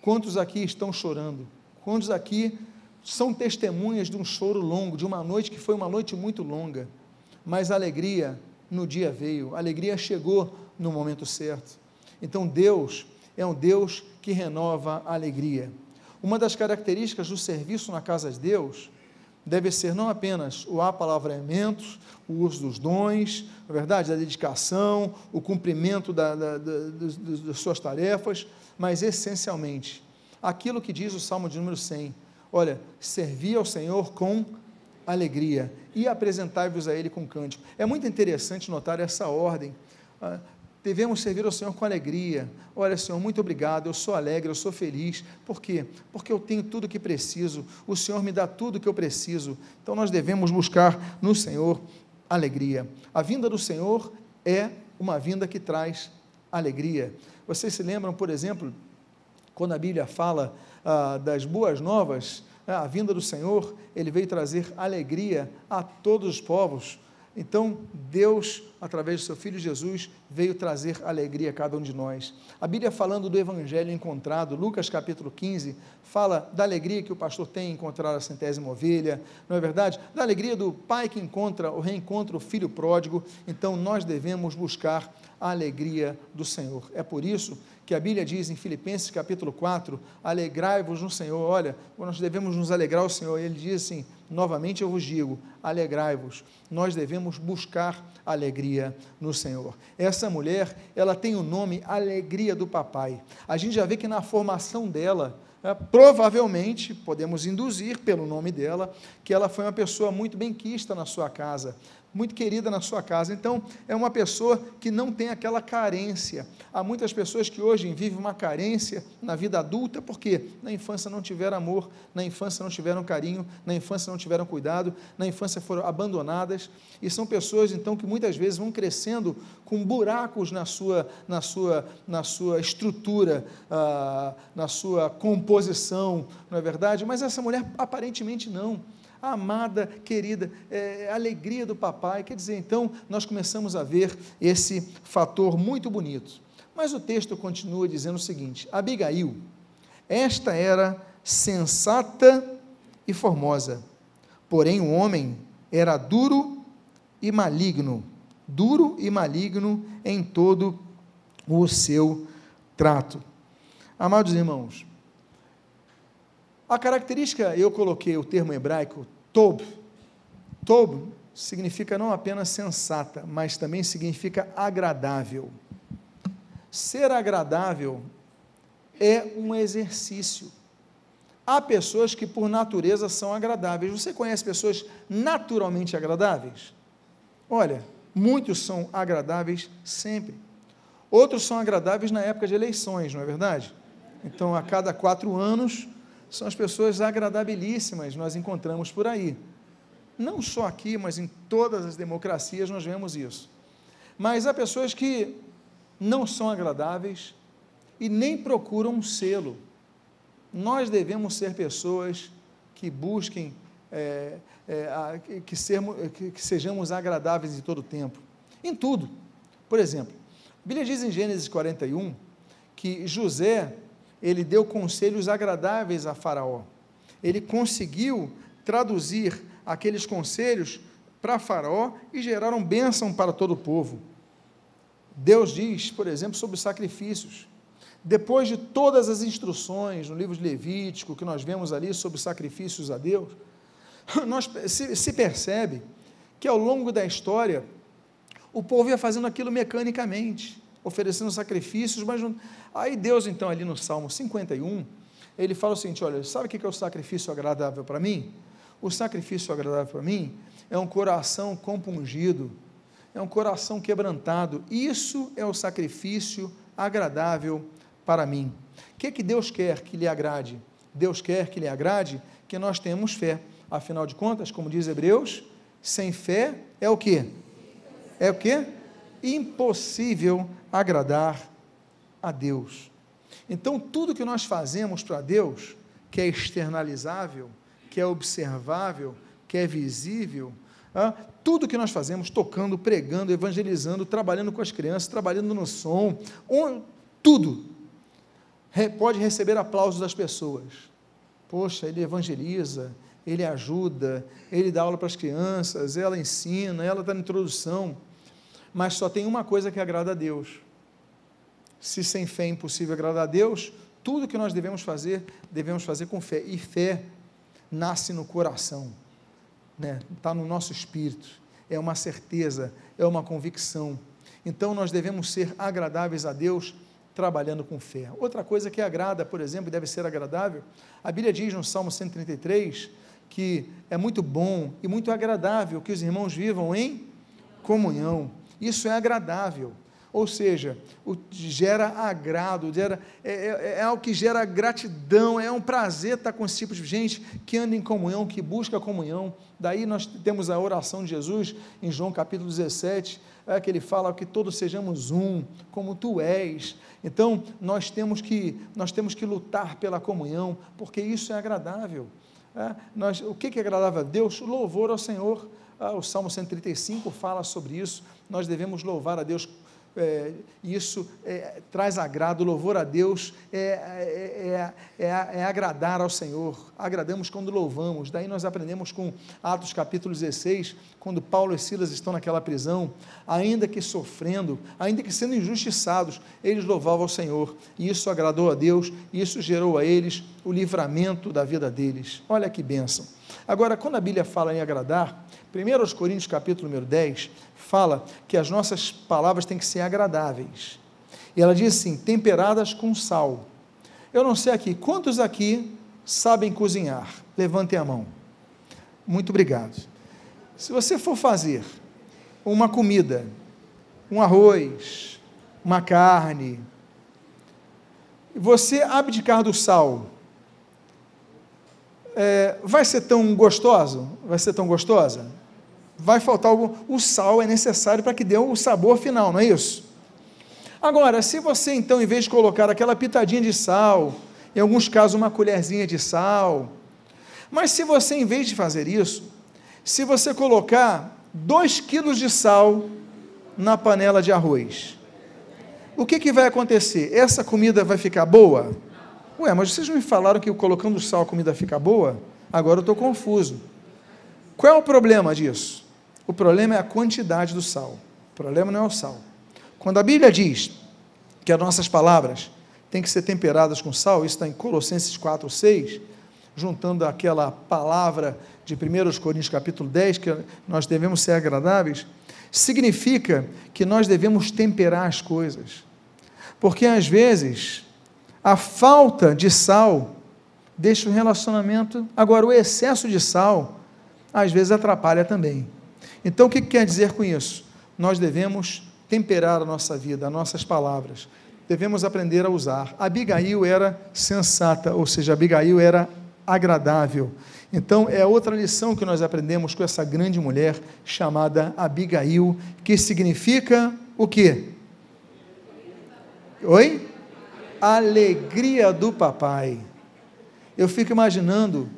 Quantos aqui estão chorando? Quantos aqui são testemunhas de um choro longo, de uma noite que foi uma noite muito longa, mas a alegria no dia veio, a alegria chegou no momento certo. Então Deus é um Deus que renova a alegria. Uma das características do serviço na casa de Deus deve ser não apenas o apalavramento, o uso dos dons, é verdade, da dedicação, o cumprimento da, da, da, das suas tarefas, mas essencialmente aquilo que diz o Salmo de número 100. Olha, servir ao Senhor com alegria e apresentai-vos a Ele com cântico. É muito interessante notar essa ordem. Devemos servir ao Senhor com alegria. Olha, Senhor, muito obrigado, eu sou alegre, eu sou feliz. Por quê? Porque eu tenho tudo o que preciso, o Senhor me dá tudo o que eu preciso. Então nós devemos buscar no Senhor alegria. A vinda do Senhor é uma vinda que traz alegria. Vocês se lembram, por exemplo, quando a Bíblia fala ah, das boas novas, ah, a vinda do Senhor, ele veio trazer alegria a todos os povos. Então, Deus, através do seu Filho Jesus, veio trazer alegria a cada um de nós. A Bíblia, falando do Evangelho encontrado, Lucas capítulo 15, fala da alegria que o pastor tem em encontrar a centésima ovelha, não é verdade? Da alegria do pai que encontra ou reencontra o filho pródigo. Então, nós devemos buscar a alegria do Senhor. É por isso que a Bíblia diz em Filipenses capítulo 4: alegrai-vos no Senhor. Olha, nós devemos nos alegrar ao Senhor. Ele diz assim: novamente eu vos digo, alegrai-vos. Nós devemos buscar alegria no Senhor. Essa mulher, ela tem o nome Alegria do Papai. A gente já vê que na formação dela, é, provavelmente, podemos induzir pelo nome dela, que ela foi uma pessoa muito bem quista na sua casa muito querida na sua casa. Então, é uma pessoa que não tem aquela carência. Há muitas pessoas que hoje vivem uma carência na vida adulta, porque na infância não tiveram amor, na infância não tiveram carinho, na infância não tiveram cuidado, na infância foram abandonadas. E são pessoas, então, que muitas vezes vão crescendo com buracos na sua, na sua, na sua estrutura, ah, na sua composição, não é verdade? Mas essa mulher aparentemente não amada, querida, é, alegria do papai. Quer dizer, então, nós começamos a ver esse fator muito bonito. Mas o texto continua dizendo o seguinte: Abigail, esta era sensata e formosa, porém o homem era duro e maligno, duro e maligno em todo o seu trato. Amados irmãos, a característica, eu coloquei o termo hebraico tob. Tob significa não apenas sensata, mas também significa agradável. Ser agradável é um exercício. Há pessoas que por natureza são agradáveis. Você conhece pessoas naturalmente agradáveis? Olha, muitos são agradáveis sempre. Outros são agradáveis na época de eleições, não é verdade? Então, a cada quatro anos, são as pessoas agradabilíssimas, nós encontramos por aí. Não só aqui, mas em todas as democracias nós vemos isso. Mas há pessoas que não são agradáveis e nem procuram um selo. Nós devemos ser pessoas que busquem é, é, a, que, sermos, que, que sejamos agradáveis em todo o tempo, em tudo. Por exemplo, a Bíblia diz em Gênesis 41 que José, ele deu conselhos agradáveis a Faraó. Ele conseguiu traduzir aqueles conselhos para Faraó e geraram bênção para todo o povo. Deus diz, por exemplo, sobre sacrifícios. Depois de todas as instruções no livro de Levítico, que nós vemos ali sobre sacrifícios a Deus, [LAUGHS] nós, se, se percebe que ao longo da história, o povo ia fazendo aquilo mecanicamente, oferecendo sacrifícios, mas não... aí Deus, então, ali no Salmo 51, ele fala o seguinte: olha, sabe o que é o sacrifício agradável para mim? O sacrifício agradável para mim é um coração compungido, é um coração quebrantado. Isso é o sacrifício agradável para mim. O que, é que Deus quer que lhe agrade? Deus quer que lhe agrade que nós tenhamos fé. Afinal de contas, como diz Hebreus, sem fé é o que? É o que? Impossível agradar a Deus. Então, tudo que nós fazemos para Deus, que é externalizável, que é observável, que é visível, tudo que nós fazemos, tocando, pregando, evangelizando, trabalhando com as crianças, trabalhando no som, tudo, pode receber aplausos das pessoas. Poxa, ele evangeliza, ele ajuda, ele dá aula para as crianças, ela ensina, ela na introdução. Mas só tem uma coisa que agrada a Deus. Se sem fé é impossível agradar a Deus, tudo que nós devemos fazer, devemos fazer com fé. E fé nasce no coração né? está no nosso espírito, é uma certeza, é uma convicção. Então nós devemos ser agradáveis a Deus trabalhando com fé. Outra coisa que agrada, por exemplo, deve ser agradável, a Bíblia diz no Salmo 133 que é muito bom e muito agradável que os irmãos vivam em comunhão. Isso é agradável ou seja, gera agrado, gera, é, é, é, algo que gera gratidão, é um prazer estar com esse tipo de gente que anda em comunhão, que busca comunhão. Daí nós temos a oração de Jesus em João capítulo 17, é, que ele fala que todos sejamos um, como tu és. Então nós temos que, nós temos que lutar pela comunhão, porque isso é agradável. É, nós, o que é agradável a Deus? Louvor ao Senhor. Ah, o Salmo 135 fala sobre isso. Nós devemos louvar a Deus é, isso é, traz agrado, louvor a Deus é, é, é, agradar ao Senhor. Agradamos quando louvamos. Daí nós aprendemos com Atos capítulo 16, quando Paulo e Silas estão naquela prisão, ainda que sofrendo, ainda que sendo injustiçados, eles louvavam ao Senhor. E isso agradou a Deus, isso gerou a eles o livramento da vida deles. Olha que bênção. Agora, quando a Bíblia fala em agradar, 1 Coríntios capítulo número 10, fala que as nossas palavras têm que ser agradáveis. E ela diz assim: temperadas com sal. Eu não sei aqui, quantos aqui sabem cozinhar? Levantem a mão. Muito obrigado. Se você for fazer uma comida, um arroz, uma carne, você abdicar do sal, é, vai ser tão gostoso? Vai ser tão gostosa? vai faltar algo. O sal é necessário para que dê o sabor final, não é isso? Agora, se você então, em vez de colocar aquela pitadinha de sal, em alguns casos uma colherzinha de sal, mas se você, em vez de fazer isso, se você colocar 2 quilos de sal na panela de arroz, o que, que vai acontecer? Essa comida vai ficar boa? Ué, mas vocês me falaram que colocando sal a comida fica boa? Agora eu estou confuso. Qual é o problema disso? O problema é a quantidade do sal. O problema não é o sal. Quando a Bíblia diz que as nossas palavras têm que ser temperadas com sal, isso está em Colossenses 4, 6, juntando aquela palavra de 1 Coríntios capítulo 10, que nós devemos ser agradáveis, significa que nós devemos temperar as coisas. Porque às vezes a falta de sal deixa o relacionamento. Agora, o excesso de sal às vezes atrapalha também. Então, o que quer dizer com isso? Nós devemos temperar a nossa vida, as nossas palavras. Devemos aprender a usar. Abigail era sensata, ou seja, Abigail era agradável. Então, é outra lição que nós aprendemos com essa grande mulher chamada Abigail, que significa o quê? Oi? Alegria do papai. Eu fico imaginando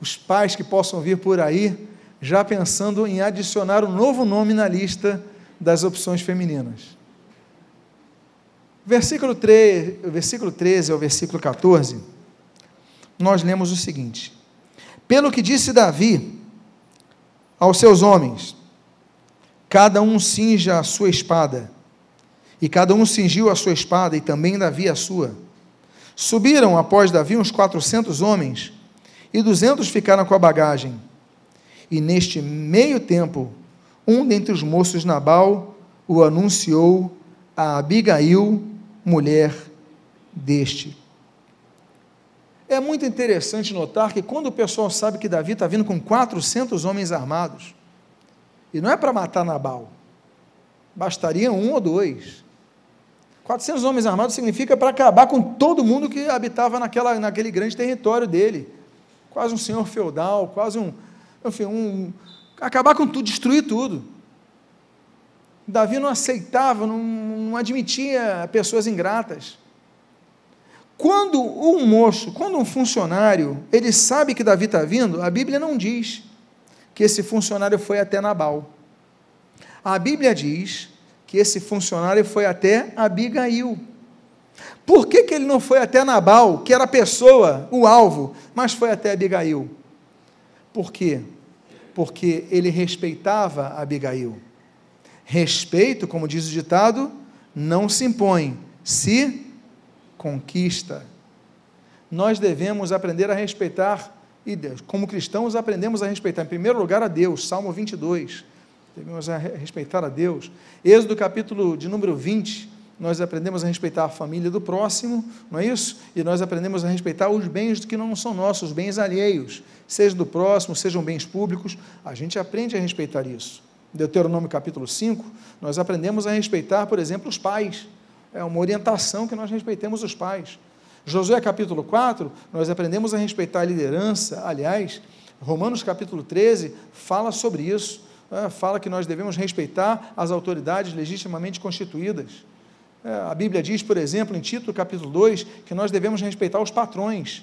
os pais que possam vir por aí já pensando em adicionar um novo nome na lista das opções femininas. Versículo 3, o versículo 13 ao versículo 14, nós lemos o seguinte: Pelo que disse Davi aos seus homens, cada um cinja a sua espada, e cada um cingiu a sua espada, e também Davi a sua. Subiram após Davi uns quatrocentos homens, e duzentos ficaram com a bagagem. E neste meio tempo, um dentre os moços Nabal o anunciou a Abigail, mulher deste. É muito interessante notar que quando o pessoal sabe que Davi está vindo com 400 homens armados, e não é para matar Nabal, bastaria um ou dois. 400 homens armados significa para acabar com todo mundo que habitava naquela, naquele grande território dele. Quase um senhor feudal, quase um, enfim, um, acabar com tudo, destruir tudo. Davi não aceitava, não, não admitia pessoas ingratas. Quando um moço, quando um funcionário, ele sabe que Davi está vindo, a Bíblia não diz que esse funcionário foi até Nabal. A Bíblia diz que esse funcionário foi até Abigail. Por que, que ele não foi até Nabal, que era a pessoa, o alvo, mas foi até Abigail? Por quê? Porque ele respeitava Abigail. Respeito, como diz o ditado, não se impõe, se conquista. Nós devemos aprender a respeitar, e como cristãos aprendemos a respeitar, em primeiro lugar, a Deus, Salmo 22. Devemos respeitar a Deus. Êxodo capítulo de número 20, nós aprendemos a respeitar a família do próximo, não é isso? E nós aprendemos a respeitar os bens que não são nossos, os bens alheios, seja do próximo, sejam bens públicos, a gente aprende a respeitar isso. Deuteronômio capítulo 5, nós aprendemos a respeitar, por exemplo, os pais. É uma orientação que nós respeitemos os pais. Josué capítulo 4, nós aprendemos a respeitar a liderança. Aliás, Romanos capítulo 13 fala sobre isso. É, fala que nós devemos respeitar as autoridades legitimamente constituídas. É, a Bíblia diz, por exemplo, em Tito capítulo 2, que nós devemos respeitar os patrões.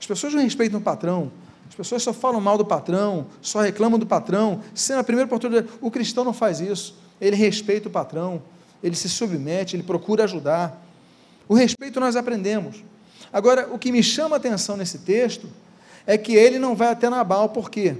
As pessoas não respeitam o patrão, as pessoas só falam mal do patrão, só reclamam do patrão. Sendo a primeira oportunidade, o cristão não faz isso. Ele respeita o patrão, ele se submete, ele procura ajudar. O respeito nós aprendemos. Agora, o que me chama a atenção nesse texto é que ele não vai até Nabal, por quê?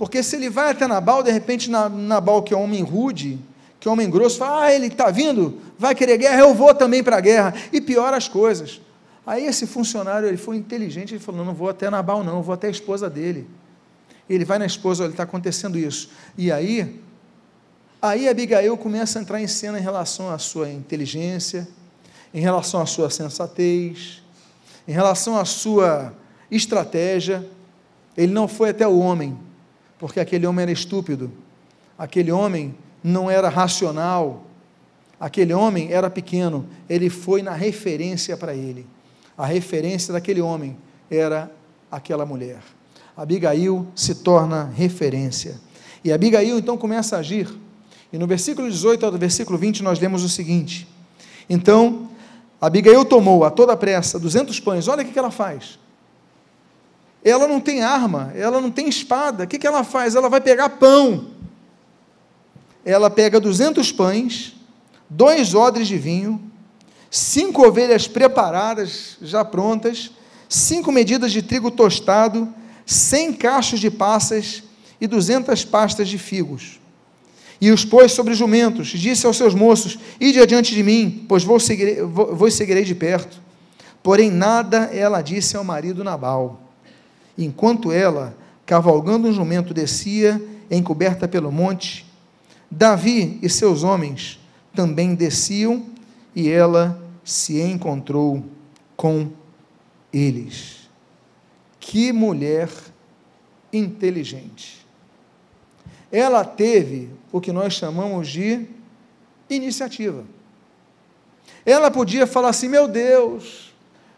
Porque se ele vai até Nabal, de repente Nabal, que é um homem rude, que é um homem grosso, fala: Ah, ele está vindo, vai querer guerra, eu vou também para a guerra. E piora as coisas. Aí esse funcionário, ele foi inteligente, ele falou, não, não vou até Nabal não, vou até a esposa dele. Ele vai na esposa, olha, está acontecendo isso. E aí, aí Abigail começa a entrar em cena em relação à sua inteligência, em relação à sua sensatez, em relação à sua estratégia. Ele não foi até o homem, porque aquele homem era estúpido, aquele homem não era racional, aquele homem era pequeno, ele foi na referência para ele a referência daquele homem era aquela mulher. Abigail se torna referência. E Abigail então começa a agir. E no versículo 18 ao versículo 20 nós lemos o seguinte: Então, Abigail tomou a toda pressa 200 pães. Olha o que ela faz. Ela não tem arma, ela não tem espada. O que ela faz? Ela vai pegar pão. Ela pega 200 pães, dois odres de vinho, cinco ovelhas preparadas, já prontas, cinco medidas de trigo tostado, cem cachos de passas e duzentas pastas de figos. E os pôs sobre jumentos, disse aos seus moços: Ide adiante de mim, pois vou seguir, vou, vou seguirei de perto. Porém, nada ela disse ao marido Nabal. Enquanto ela, cavalgando um jumento, descia, encoberta pelo monte, Davi e seus homens também desciam e ela se encontrou com eles. Que mulher inteligente. Ela teve o que nós chamamos de iniciativa. Ela podia falar assim: meu Deus,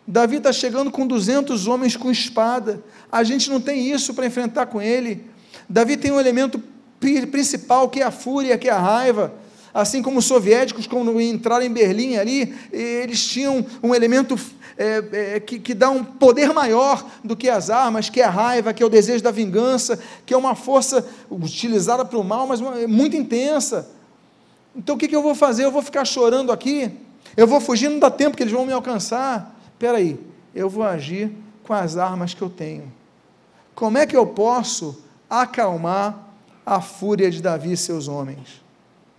Davi está chegando com 200 homens com espada, a gente não tem isso para enfrentar com ele. Davi tem um elemento principal que é a fúria, que é a raiva assim como os soviéticos, quando entraram em Berlim ali, eles tinham um elemento é, é, que, que dá um poder maior do que as armas, que é a raiva, que é o desejo da vingança, que é uma força utilizada para o mal, mas uma, muito intensa. Então o que, que eu vou fazer? Eu vou ficar chorando aqui? Eu vou fugir, não dá tempo que eles vão me alcançar. Espera aí, eu vou agir com as armas que eu tenho. Como é que eu posso acalmar a fúria de Davi e seus homens?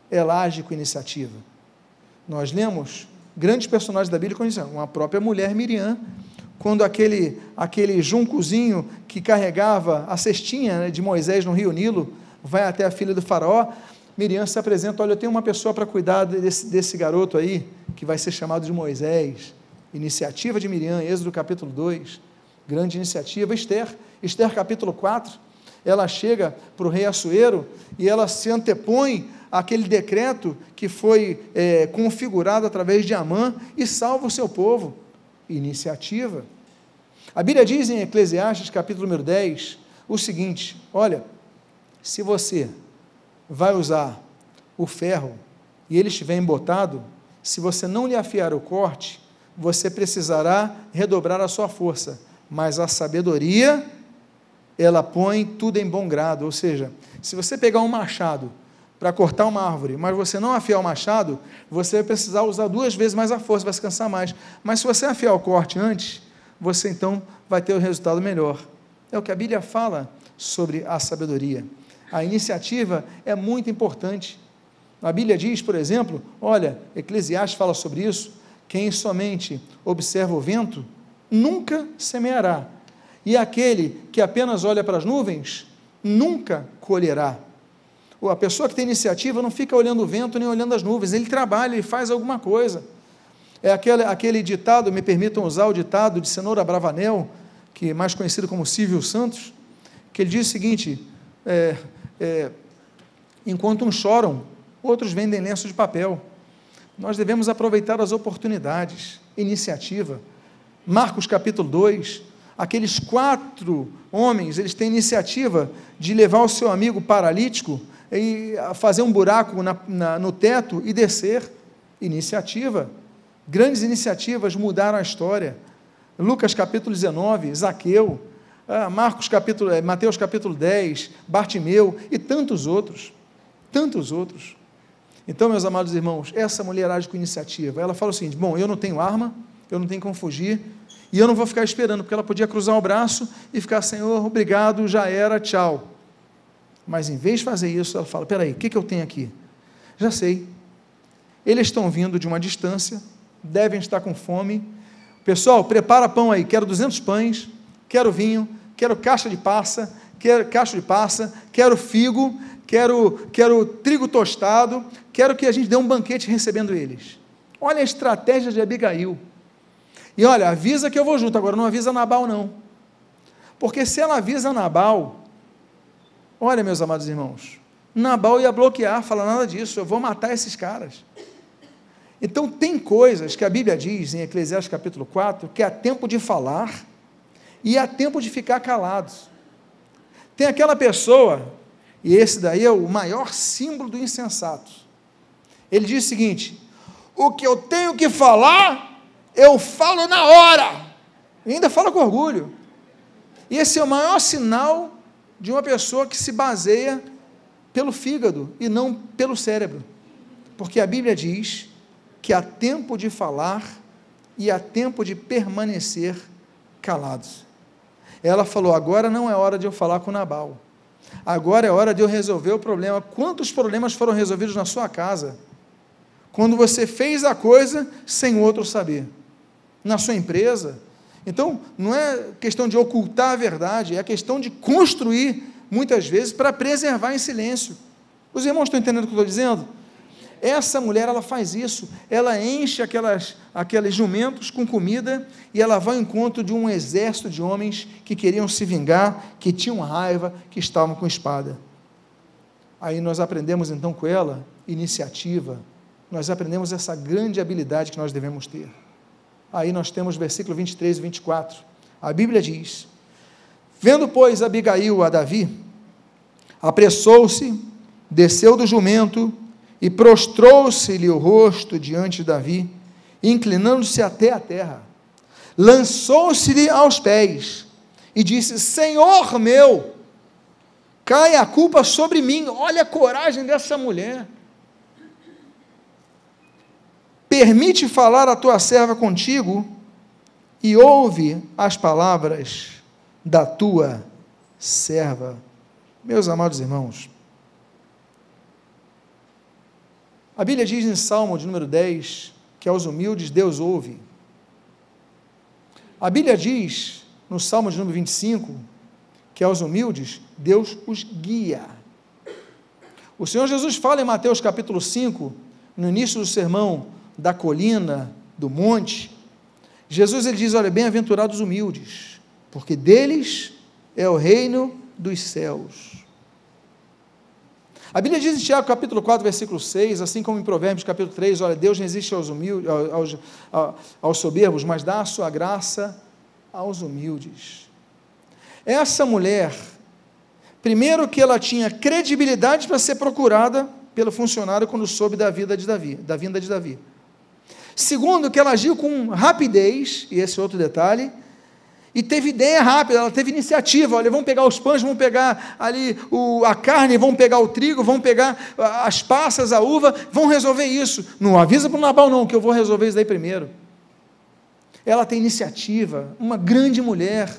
Ela age com iniciativa. Nós lemos grandes personagens da Bíblia, como uma própria mulher Miriam, quando aquele, aquele juncozinho que carregava a cestinha né, de Moisés no rio Nilo vai até a filha do faraó, Miriam se apresenta, olha, eu tenho uma pessoa para cuidar desse, desse garoto aí, que vai ser chamado de Moisés. Iniciativa de Miriam, Êxodo capítulo 2, grande iniciativa. Esther, Esther capítulo 4, ela chega para o rei Assuero e ela se antepõe àquele decreto que foi é, configurado através de Amã e salva o seu povo. Iniciativa. A Bíblia diz em Eclesiastes capítulo número 10 o seguinte: olha, se você vai usar o ferro e ele estiver embotado, se você não lhe afiar o corte, você precisará redobrar a sua força, mas a sabedoria, ela põe tudo em bom grado, ou seja, se você pegar um machado para cortar uma árvore, mas você não afiar o machado, você vai precisar usar duas vezes mais a força, vai se cansar mais. Mas se você afiar o corte antes, você então vai ter o um resultado melhor. É o que a Bíblia fala sobre a sabedoria. A iniciativa é muito importante. A Bíblia diz, por exemplo, olha, Eclesiastes fala sobre isso, quem somente observa o vento nunca semeará, e aquele que apenas olha para as nuvens nunca colherá. A pessoa que tem iniciativa não fica olhando o vento nem olhando as nuvens, ele trabalha, ele faz alguma coisa. É aquele, aquele ditado, me permitam usar o ditado de Cenoura Bravanel, que é mais conhecido como Silvio Santos, que ele diz o seguinte: é, é, enquanto uns choram, outros vendem lenços de papel. Nós devemos aproveitar as oportunidades, iniciativa. Marcos capítulo 2, aqueles quatro homens, eles têm iniciativa de levar o seu amigo paralítico e fazer um buraco na, na, no teto e descer. Iniciativa. Grandes iniciativas mudaram a história. Lucas capítulo 19, Zaqueu, ah, Marcos capítulo, eh, Mateus capítulo 10, Bartimeu e tantos outros, tantos outros. Então, meus amados irmãos, essa mulher age com iniciativa. Ela fala o seguinte: bom, eu não tenho arma, eu não tenho como fugir, e eu não vou ficar esperando, porque ela podia cruzar o braço e ficar, Senhor, obrigado, já era, tchau. Mas em vez de fazer isso, ela fala: peraí, o que, que eu tenho aqui? Já sei. Eles estão vindo de uma distância, devem estar com fome. Pessoal, prepara pão aí, quero 200 pães, quero vinho, quero caixa de passa, quero caixa de passa, quero figo, quero, quero trigo tostado, quero que a gente dê um banquete recebendo eles. Olha a estratégia de Abigail. E olha, avisa que eu vou junto, agora não avisa Nabal, não. Porque se ela avisa Nabal, olha, meus amados irmãos, Nabal ia bloquear, fala nada disso, eu vou matar esses caras. Então, tem coisas que a Bíblia diz em Eclesiastes capítulo 4 que há tempo de falar e há tempo de ficar calados. Tem aquela pessoa, e esse daí é o maior símbolo do insensato. Ele diz o seguinte: o que eu tenho que falar, eu falo na hora. E ainda fala com orgulho. E esse é o maior sinal de uma pessoa que se baseia pelo fígado e não pelo cérebro. Porque a Bíblia diz que há tempo de falar e há tempo de permanecer calados. Ela falou: agora não é hora de eu falar com Nabal. Agora é hora de eu resolver o problema. Quantos problemas foram resolvidos na sua casa? Quando você fez a coisa sem o outro saber. Na sua empresa. Então, não é questão de ocultar a verdade, é questão de construir, muitas vezes, para preservar em silêncio. Os irmãos estão entendendo o que eu estou dizendo? Essa mulher, ela faz isso, ela enche aquelas, aqueles jumentos com comida e ela vai ao encontro de um exército de homens que queriam se vingar, que tinham raiva, que estavam com espada. Aí nós aprendemos então com ela iniciativa, nós aprendemos essa grande habilidade que nós devemos ter. Aí nós temos versículo 23 e 24. A Bíblia diz: Vendo, pois, Abigail a Davi, apressou-se, desceu do jumento e prostrou-se-lhe o rosto diante de Davi, inclinando-se até a terra. Lançou-se-lhe aos pés e disse: Senhor meu, cai a culpa sobre mim. Olha a coragem dessa mulher. permite falar a tua serva contigo e ouve as palavras da tua serva. Meus amados irmãos, a Bíblia diz em Salmo de número 10 que aos humildes Deus ouve. A Bíblia diz no Salmo de número 25 que aos humildes Deus os guia. O Senhor Jesus fala em Mateus capítulo 5, no início do sermão da colina, do monte, Jesus ele diz: Olha, bem-aventurados os humildes, porque deles é o reino dos céus. A Bíblia diz em Tiago capítulo 4, versículo 6, assim como em Provérbios capítulo 3, olha, Deus não existe aos, humildes, aos, aos, aos soberbos, mas dá a sua graça aos humildes. Essa mulher, primeiro que ela tinha credibilidade para ser procurada pelo funcionário quando soube da vida de Davi, da vinda de Davi. Segundo, que ela agiu com rapidez, e esse é outro detalhe, e teve ideia rápida, ela teve iniciativa. Olha, vamos pegar os pães, vamos pegar ali o, a carne, vamos pegar o trigo, vamos pegar as passas, a uva, vamos resolver isso. Não avisa para o Nabal, não, que eu vou resolver isso daí primeiro. Ela tem iniciativa, uma grande mulher,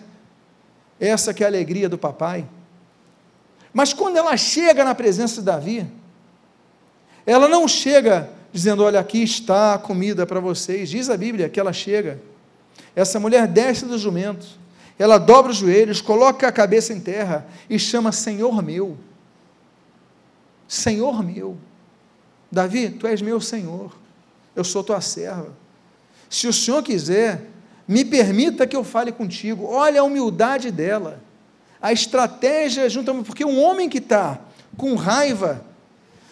essa que é a alegria do papai. Mas quando ela chega na presença de Davi, ela não chega dizendo: Olha, aqui está a comida para vocês. Diz a Bíblia que ela chega. Essa mulher desce do jumento, ela dobra os joelhos, coloca a cabeça em terra e chama Senhor meu. Senhor meu. Davi, tu és meu Senhor, eu sou tua serva. Se o Senhor quiser, me permita que eu fale contigo. Olha a humildade dela, a estratégia junto, porque um homem que está com raiva,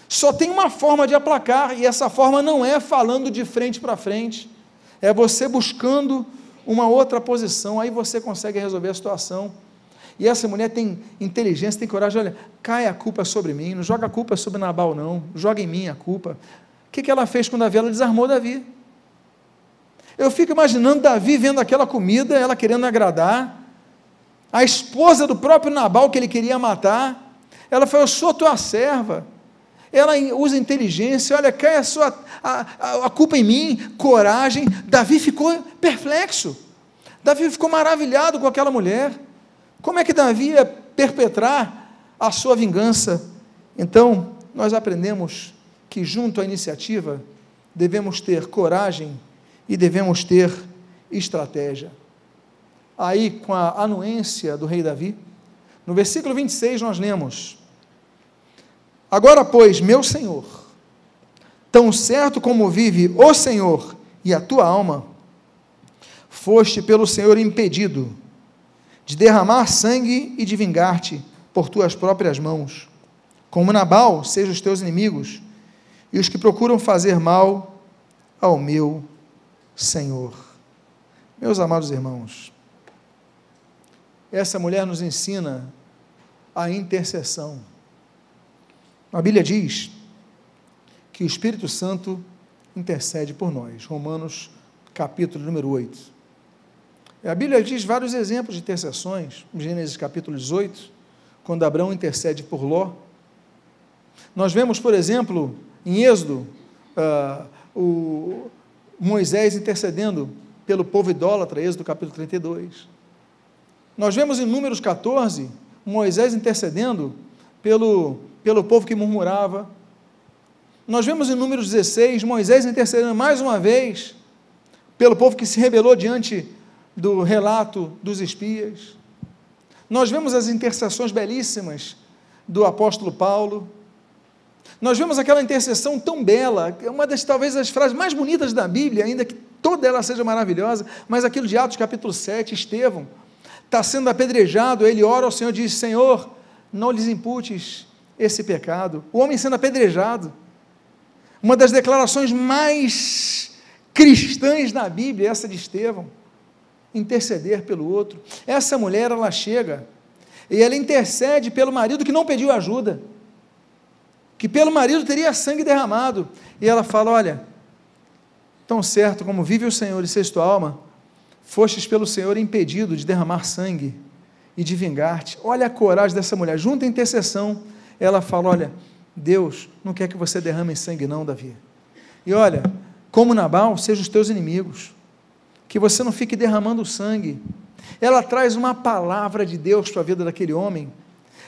só tem uma forma de aplacar, e essa forma não é falando de frente para frente, é você buscando uma outra posição, aí você consegue resolver a situação. E essa mulher tem inteligência, tem coragem, olha, cai a culpa sobre mim, não joga a culpa sobre Nabal, não, joga em mim a culpa. O que, que ela fez com Davi? Ela desarmou Davi. Eu fico imaginando Davi vendo aquela comida, ela querendo agradar, a esposa do próprio Nabal que ele queria matar, ela falou: Eu sou tua serva, ela usa inteligência, olha, cai a, sua, a, a, a culpa em mim, coragem. Davi ficou perplexo. Davi ficou maravilhado com aquela mulher. Como é que Davi ia perpetrar a sua vingança? Então, nós aprendemos que, junto à iniciativa, devemos ter coragem e devemos ter estratégia. Aí, com a anuência do rei Davi, no versículo 26, nós lemos: Agora, pois, meu Senhor, tão certo como vive o Senhor e a tua alma, foste pelo Senhor impedido de derramar sangue e de vingar-te por tuas próprias mãos. Como Nabal, sejam os teus inimigos e os que procuram fazer mal ao meu Senhor. Meus amados irmãos, essa mulher nos ensina a intercessão. A Bíblia diz que o Espírito Santo intercede por nós. Romanos, capítulo número 8. A Bíblia diz vários exemplos de intercessões. Gênesis capítulo 18, quando Abraão intercede por Ló. Nós vemos, por exemplo, em Êxodo, uh, o Moisés intercedendo pelo povo idólatra, Êxodo capítulo 32. Nós vemos em Números 14, Moisés intercedendo pelo pelo povo que murmurava. Nós vemos em Números 16 Moisés intercedendo mais uma vez pelo povo que se rebelou diante do relato dos espias. Nós vemos as intercessões belíssimas do apóstolo Paulo. Nós vemos aquela intercessão tão bela, é uma das talvez as frases mais bonitas da Bíblia, ainda que toda ela seja maravilhosa, mas aquilo de Atos capítulo 7, Estevão está sendo apedrejado, ele ora ao Senhor e diz: Senhor, não lhes imputes esse pecado. O homem sendo apedrejado. Uma das declarações mais cristãs na Bíblia, essa de Estevão. Interceder pelo outro. Essa mulher, ela chega e ela intercede pelo marido que não pediu ajuda. Que pelo marido teria sangue derramado. E ela fala: Olha, tão certo como vive o Senhor e sexto alma, fostes pelo Senhor impedido de derramar sangue e de vingar-te. Olha a coragem dessa mulher, junto à intercessão ela fala: Olha, Deus não quer que você derrame sangue, não, Davi. E olha, como Nabal, sejam os teus inimigos, que você não fique derramando sangue. Ela traz uma palavra de Deus para a vida daquele homem.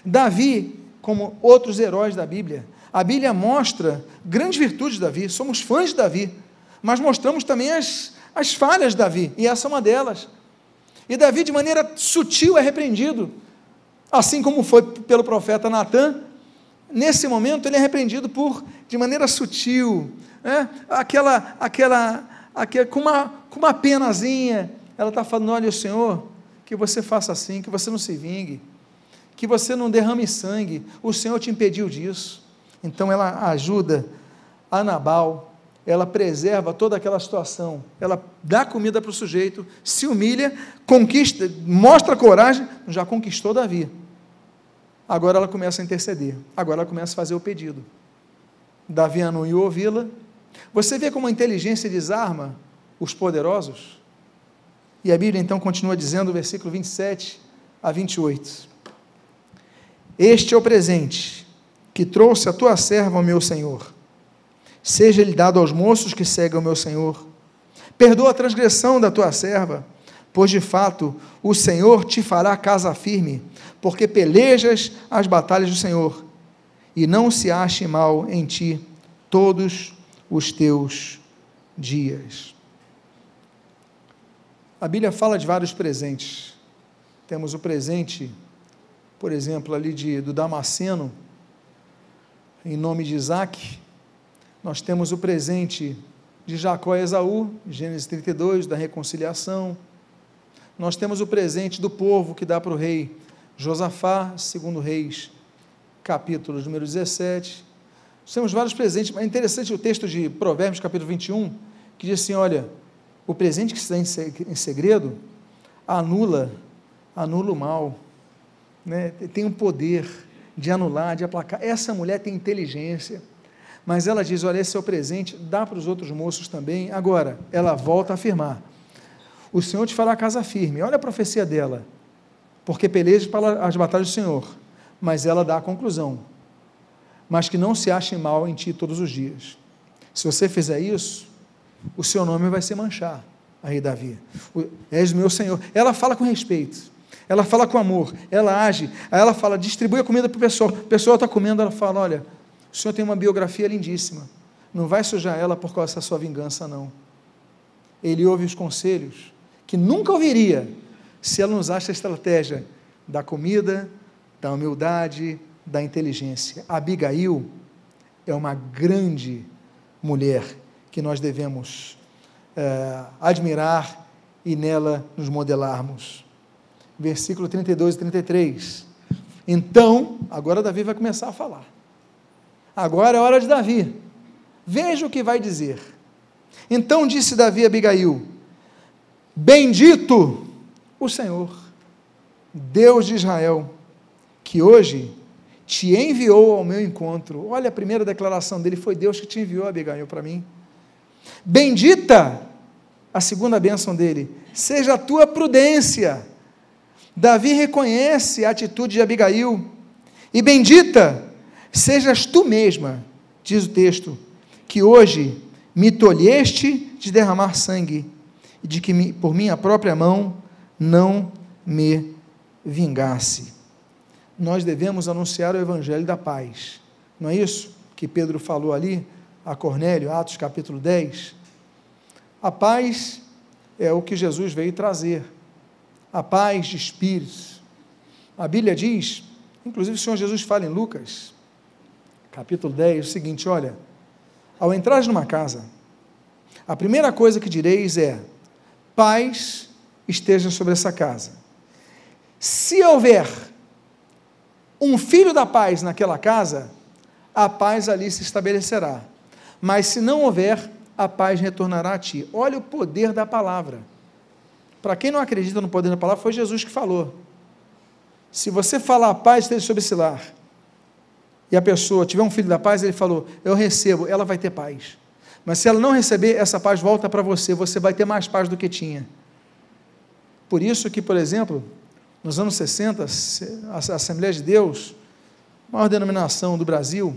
Davi, como outros heróis da Bíblia, a Bíblia mostra grandes virtudes de Davi, somos fãs de Davi, mas mostramos também as, as falhas de Davi, e essa é uma delas. E Davi, de maneira sutil, é repreendido, assim como foi pelo profeta Natan. Nesse momento, ele é repreendido por, de maneira sutil, né? aquela, aquela, aquela com, uma, com uma penazinha. Ela está falando: olha, Senhor, que você faça assim, que você não se vingue, que você não derrame sangue, o Senhor te impediu disso. Então ela ajuda a Nabal, ela preserva toda aquela situação, ela dá comida para o sujeito, se humilha, conquista, mostra coragem, já conquistou Davi. Agora ela começa a interceder, agora ela começa a fazer o pedido. Davi anuiu ouvi-la. Você vê como a inteligência desarma os poderosos? E a Bíblia então continua dizendo, versículo 27 a 28. Este é o presente que trouxe a tua serva ao meu senhor. Seja ele dado aos moços que seguem o meu senhor. Perdoa a transgressão da tua serva, pois de fato o Senhor te fará casa firme, porque pelejas as batalhas do Senhor, e não se ache mal em ti todos os teus dias. A Bíblia fala de vários presentes. Temos o presente, por exemplo, ali de, do Damasceno, em nome de Isaac. Nós temos o presente de Jacó e Esaú, Gênesis 32, da reconciliação. Nós temos o presente do povo que dá para o rei Josafá, segundo Reis, capítulo número 17. temos vários presentes, é interessante o texto de Provérbios, capítulo 21, que diz assim: olha, o presente que dá em segredo anula, anula o mal, né? tem um poder de anular, de aplacar. Essa mulher tem inteligência, mas ela diz: olha, esse é o presente, dá para os outros moços também. Agora, ela volta a afirmar: o Senhor te fará casa firme. Olha a profecia dela, porque peleja para as batalhas do Senhor, mas ela dá a conclusão: mas que não se ache mal em ti todos os dias. Se você fizer isso, o seu nome vai se manchar, aí Davi. És meu Senhor. Ela fala com respeito ela fala com amor, ela age, aí ela fala, distribui a comida para o pessoal, o pessoal está comendo, ela fala, olha, o senhor tem uma biografia lindíssima, não vai sujar ela por causa da sua vingança, não. Ele ouve os conselhos, que nunca ouviria, se ela não usasse a estratégia da comida, da humildade, da inteligência. Abigail é uma grande mulher que nós devemos é, admirar e nela nos modelarmos versículo 32 e 33. Então, agora Davi vai começar a falar. Agora é hora de Davi. Veja o que vai dizer. Então disse Davi a Abigail: Bendito o Senhor, Deus de Israel, que hoje te enviou ao meu encontro. Olha a primeira declaração dele: foi Deus que te enviou, Abigail, para mim. Bendita a segunda bênção dele, seja a tua prudência Davi reconhece a atitude de Abigail, e bendita sejas tu mesma, diz o texto, que hoje me tolheste de derramar sangue, e de que por minha própria mão não me vingasse. Nós devemos anunciar o evangelho da paz, não é isso que Pedro falou ali a Cornélio, Atos capítulo 10? A paz é o que Jesus veio trazer a paz de espírito. A Bíblia diz, inclusive o Senhor Jesus fala em Lucas, capítulo 10, o seguinte: olha, ao entrar numa casa, a primeira coisa que direis é: paz esteja sobre essa casa. Se houver um filho da paz naquela casa, a paz ali se estabelecerá. Mas se não houver, a paz retornará a ti. Olha o poder da palavra. Para quem não acredita no poder da palavra, foi Jesus que falou. Se você falar a paz esteja sobre esse lar, e a pessoa tiver um filho da paz, ele falou: Eu recebo, ela vai ter paz. Mas se ela não receber, essa paz volta para você, você vai ter mais paz do que tinha. Por isso que, por exemplo, nos anos 60, a Assembleia de Deus, maior denominação do Brasil,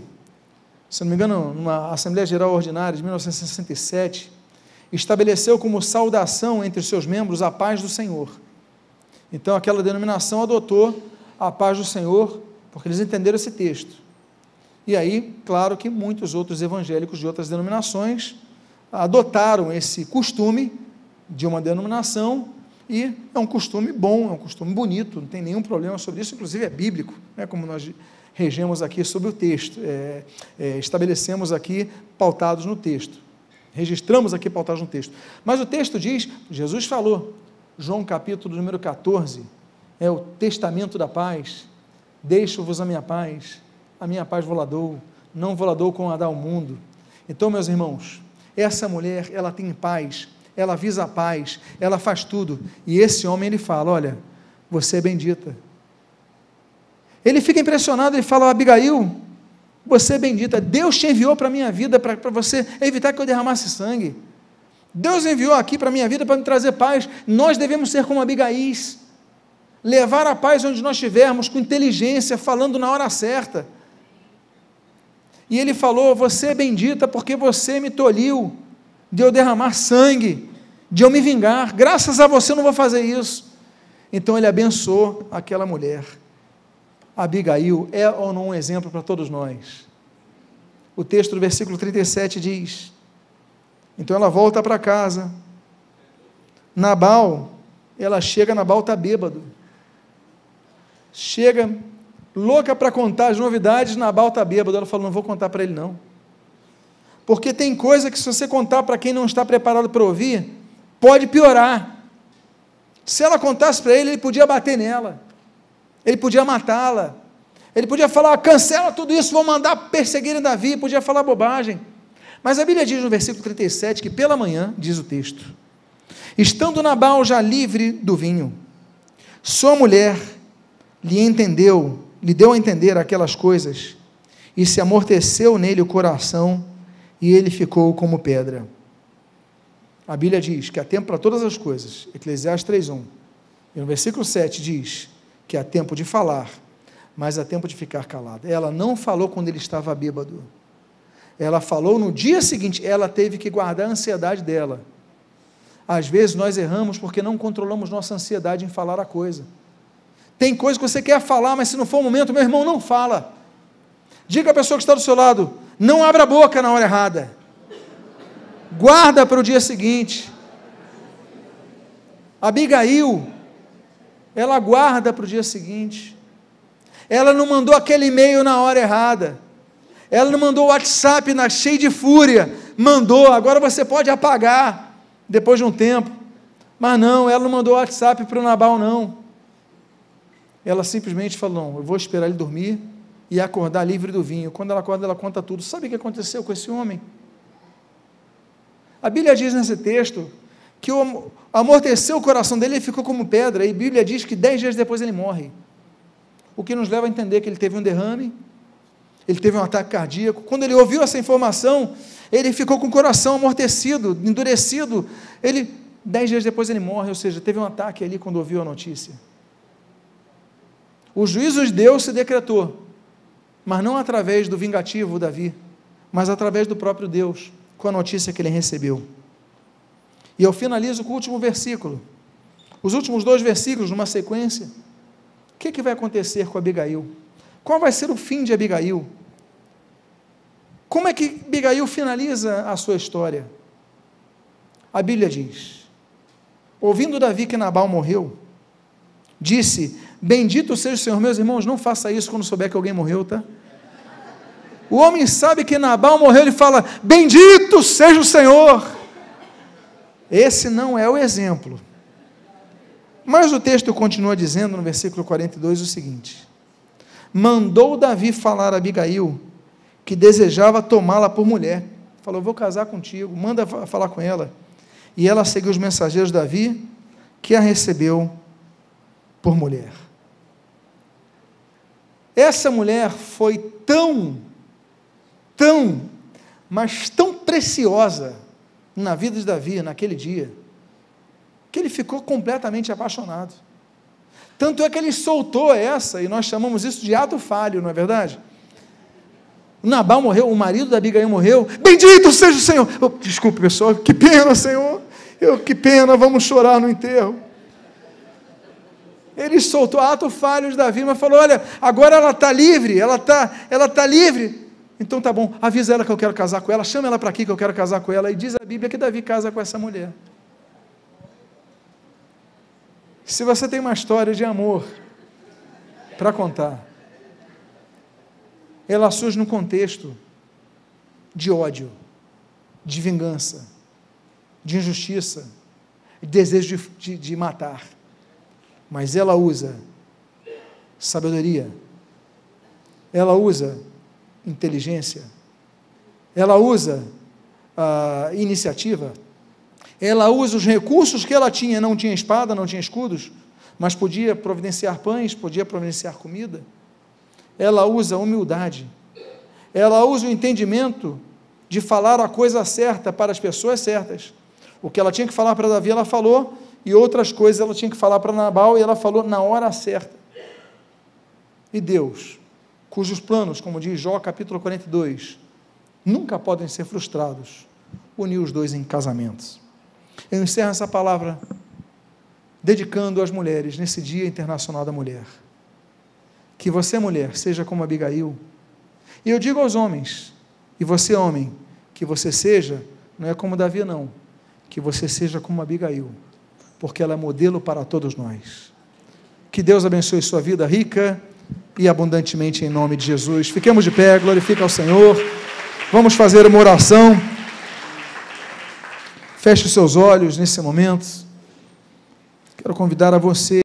se não me engano, numa Assembleia Geral Ordinária de 1967, estabeleceu como saudação entre os seus membros a paz do Senhor. Então aquela denominação adotou a paz do Senhor, porque eles entenderam esse texto. E aí, claro que muitos outros evangélicos de outras denominações adotaram esse costume de uma denominação e é um costume bom, é um costume bonito, não tem nenhum problema sobre isso, inclusive é bíblico, né, como nós regemos aqui sobre o texto, é, é, estabelecemos aqui pautados no texto, registramos aqui pautados no texto. Mas o texto diz, Jesus falou, João capítulo número 14, é o testamento da paz, deixo-vos a minha paz, a minha paz voladou, não voladou com a dar ao mundo. Então, meus irmãos, essa mulher, ela tem paz, ela visa a paz, ela faz tudo. E esse homem, ele fala: Olha, você é bendita, ele fica impressionado, ele fala, Abigail, você é bendita, Deus te enviou para a minha vida para você evitar que eu derramasse sangue. Deus enviou aqui para a minha vida para me trazer paz. Nós devemos ser como Abigail, levar a paz onde nós estivermos, com inteligência, falando na hora certa. E ele falou: Você é bendita porque você me tolhiu de eu derramar sangue, de eu me vingar. Graças a você eu não vou fazer isso. Então ele abençoou aquela mulher. Abigail é ou não um exemplo para todos nós? O texto do versículo 37 diz: Então ela volta para casa. Nabal, ela chega, Nabal está bêbado. Chega louca para contar as novidades, Nabal está bêbado. Ela falou: Não vou contar para ele, não. Porque tem coisa que, se você contar para quem não está preparado para ouvir, pode piorar. Se ela contasse para ele, ele podia bater nela ele podia matá-la, ele podia falar, cancela tudo isso, vou mandar perseguirem Davi, podia falar bobagem. Mas a Bíblia diz no versículo 37 que pela manhã, diz o texto, estando Nabal já livre do vinho, sua mulher lhe entendeu, lhe deu a entender aquelas coisas, e se amorteceu nele o coração, e ele ficou como pedra. A Bíblia diz que há tempo para todas as coisas, Eclesiastes 3.1. E no versículo 7 diz que há tempo de falar, mas há tempo de ficar calada. Ela não falou quando ele estava bêbado. Ela falou no dia seguinte, ela teve que guardar a ansiedade dela. Às vezes nós erramos porque não controlamos nossa ansiedade em falar a coisa. Tem coisa que você quer falar, mas se não for o momento, meu irmão, não fala. Diga à pessoa que está do seu lado: não abra a boca na hora errada. Guarda para o dia seguinte. Abigail ela guarda para o dia seguinte. Ela não mandou aquele e-mail na hora errada. Ela não mandou o WhatsApp na, cheio de fúria. Mandou, agora você pode apagar depois de um tempo. Mas não, ela não mandou o WhatsApp para o Nabal, não. Ela simplesmente falou: eu vou esperar ele dormir e acordar livre do vinho. Quando ela acorda, ela conta tudo. Sabe o que aconteceu com esse homem? A Bíblia diz nesse texto que amorteceu o coração dele e ficou como pedra, e a Bíblia diz que dez dias depois ele morre. O que nos leva a entender que ele teve um derrame, ele teve um ataque cardíaco. Quando ele ouviu essa informação, ele ficou com o coração amortecido, endurecido. Ele, dez dias depois ele morre, ou seja, teve um ataque ali quando ouviu a notícia. O juízo de Deus se decretou, mas não através do vingativo Davi, mas através do próprio Deus, com a notícia que ele recebeu. E eu finalizo com o último versículo. Os últimos dois versículos, numa sequência. O que, que vai acontecer com Abigail? Qual vai ser o fim de Abigail? Como é que Abigail finaliza a sua história? A Bíblia diz: Ouvindo Davi que Nabal morreu, disse: Bendito seja o Senhor, meus irmãos, não faça isso quando souber que alguém morreu, tá? O homem sabe que Nabal morreu, ele fala: Bendito seja o Senhor. Esse não é o exemplo. Mas o texto continua dizendo no versículo 42 o seguinte: Mandou Davi falar a Abigail que desejava tomá-la por mulher. Falou: Vou casar contigo, manda falar com ela. E ela seguiu os mensageiros de Davi, que a recebeu por mulher. Essa mulher foi tão, tão, mas tão preciosa na vida de Davi, naquele dia, que ele ficou completamente apaixonado. Tanto é que ele soltou essa, e nós chamamos isso de ato falho, não é verdade? Nabal morreu, o marido da Abigail morreu. Bendito seja o Senhor. Oh, desculpe, pessoal, que pena, Senhor. Eu, que pena, vamos chorar no enterro. Ele soltou ato falho de Davi, mas falou: Olha, agora ela está livre, ela está ela tá livre. Então tá bom, avisa ela que eu quero casar com ela, chama ela para aqui que eu quero casar com ela. E diz a Bíblia que Davi casa com essa mulher. Se você tem uma história de amor para contar, ela surge num contexto de ódio, de vingança, de injustiça, de desejo de, de, de matar. Mas ela usa sabedoria, ela usa inteligência, ela usa a iniciativa, ela usa os recursos que ela tinha, não tinha espada, não tinha escudos, mas podia providenciar pães, podia providenciar comida. Ela usa humildade, ela usa o entendimento de falar a coisa certa para as pessoas certas. O que ela tinha que falar para Davi, ela falou, e outras coisas ela tinha que falar para Nabal, e ela falou na hora certa. E Deus, cujos planos, como diz Jó capítulo 42, nunca podem ser frustrados, uniu os dois em casamentos. Eu encerro essa palavra dedicando às mulheres nesse Dia Internacional da Mulher. Que você, mulher, seja como Abigail. E eu digo aos homens, e você, homem, que você seja, não é como Davi, não, que você seja como Abigail, porque ela é modelo para todos nós. Que Deus abençoe sua vida rica e abundantemente em nome de Jesus. Fiquemos de pé, glorifica ao Senhor. Vamos fazer uma oração. Feche os seus olhos nesse momento. Quero convidar a você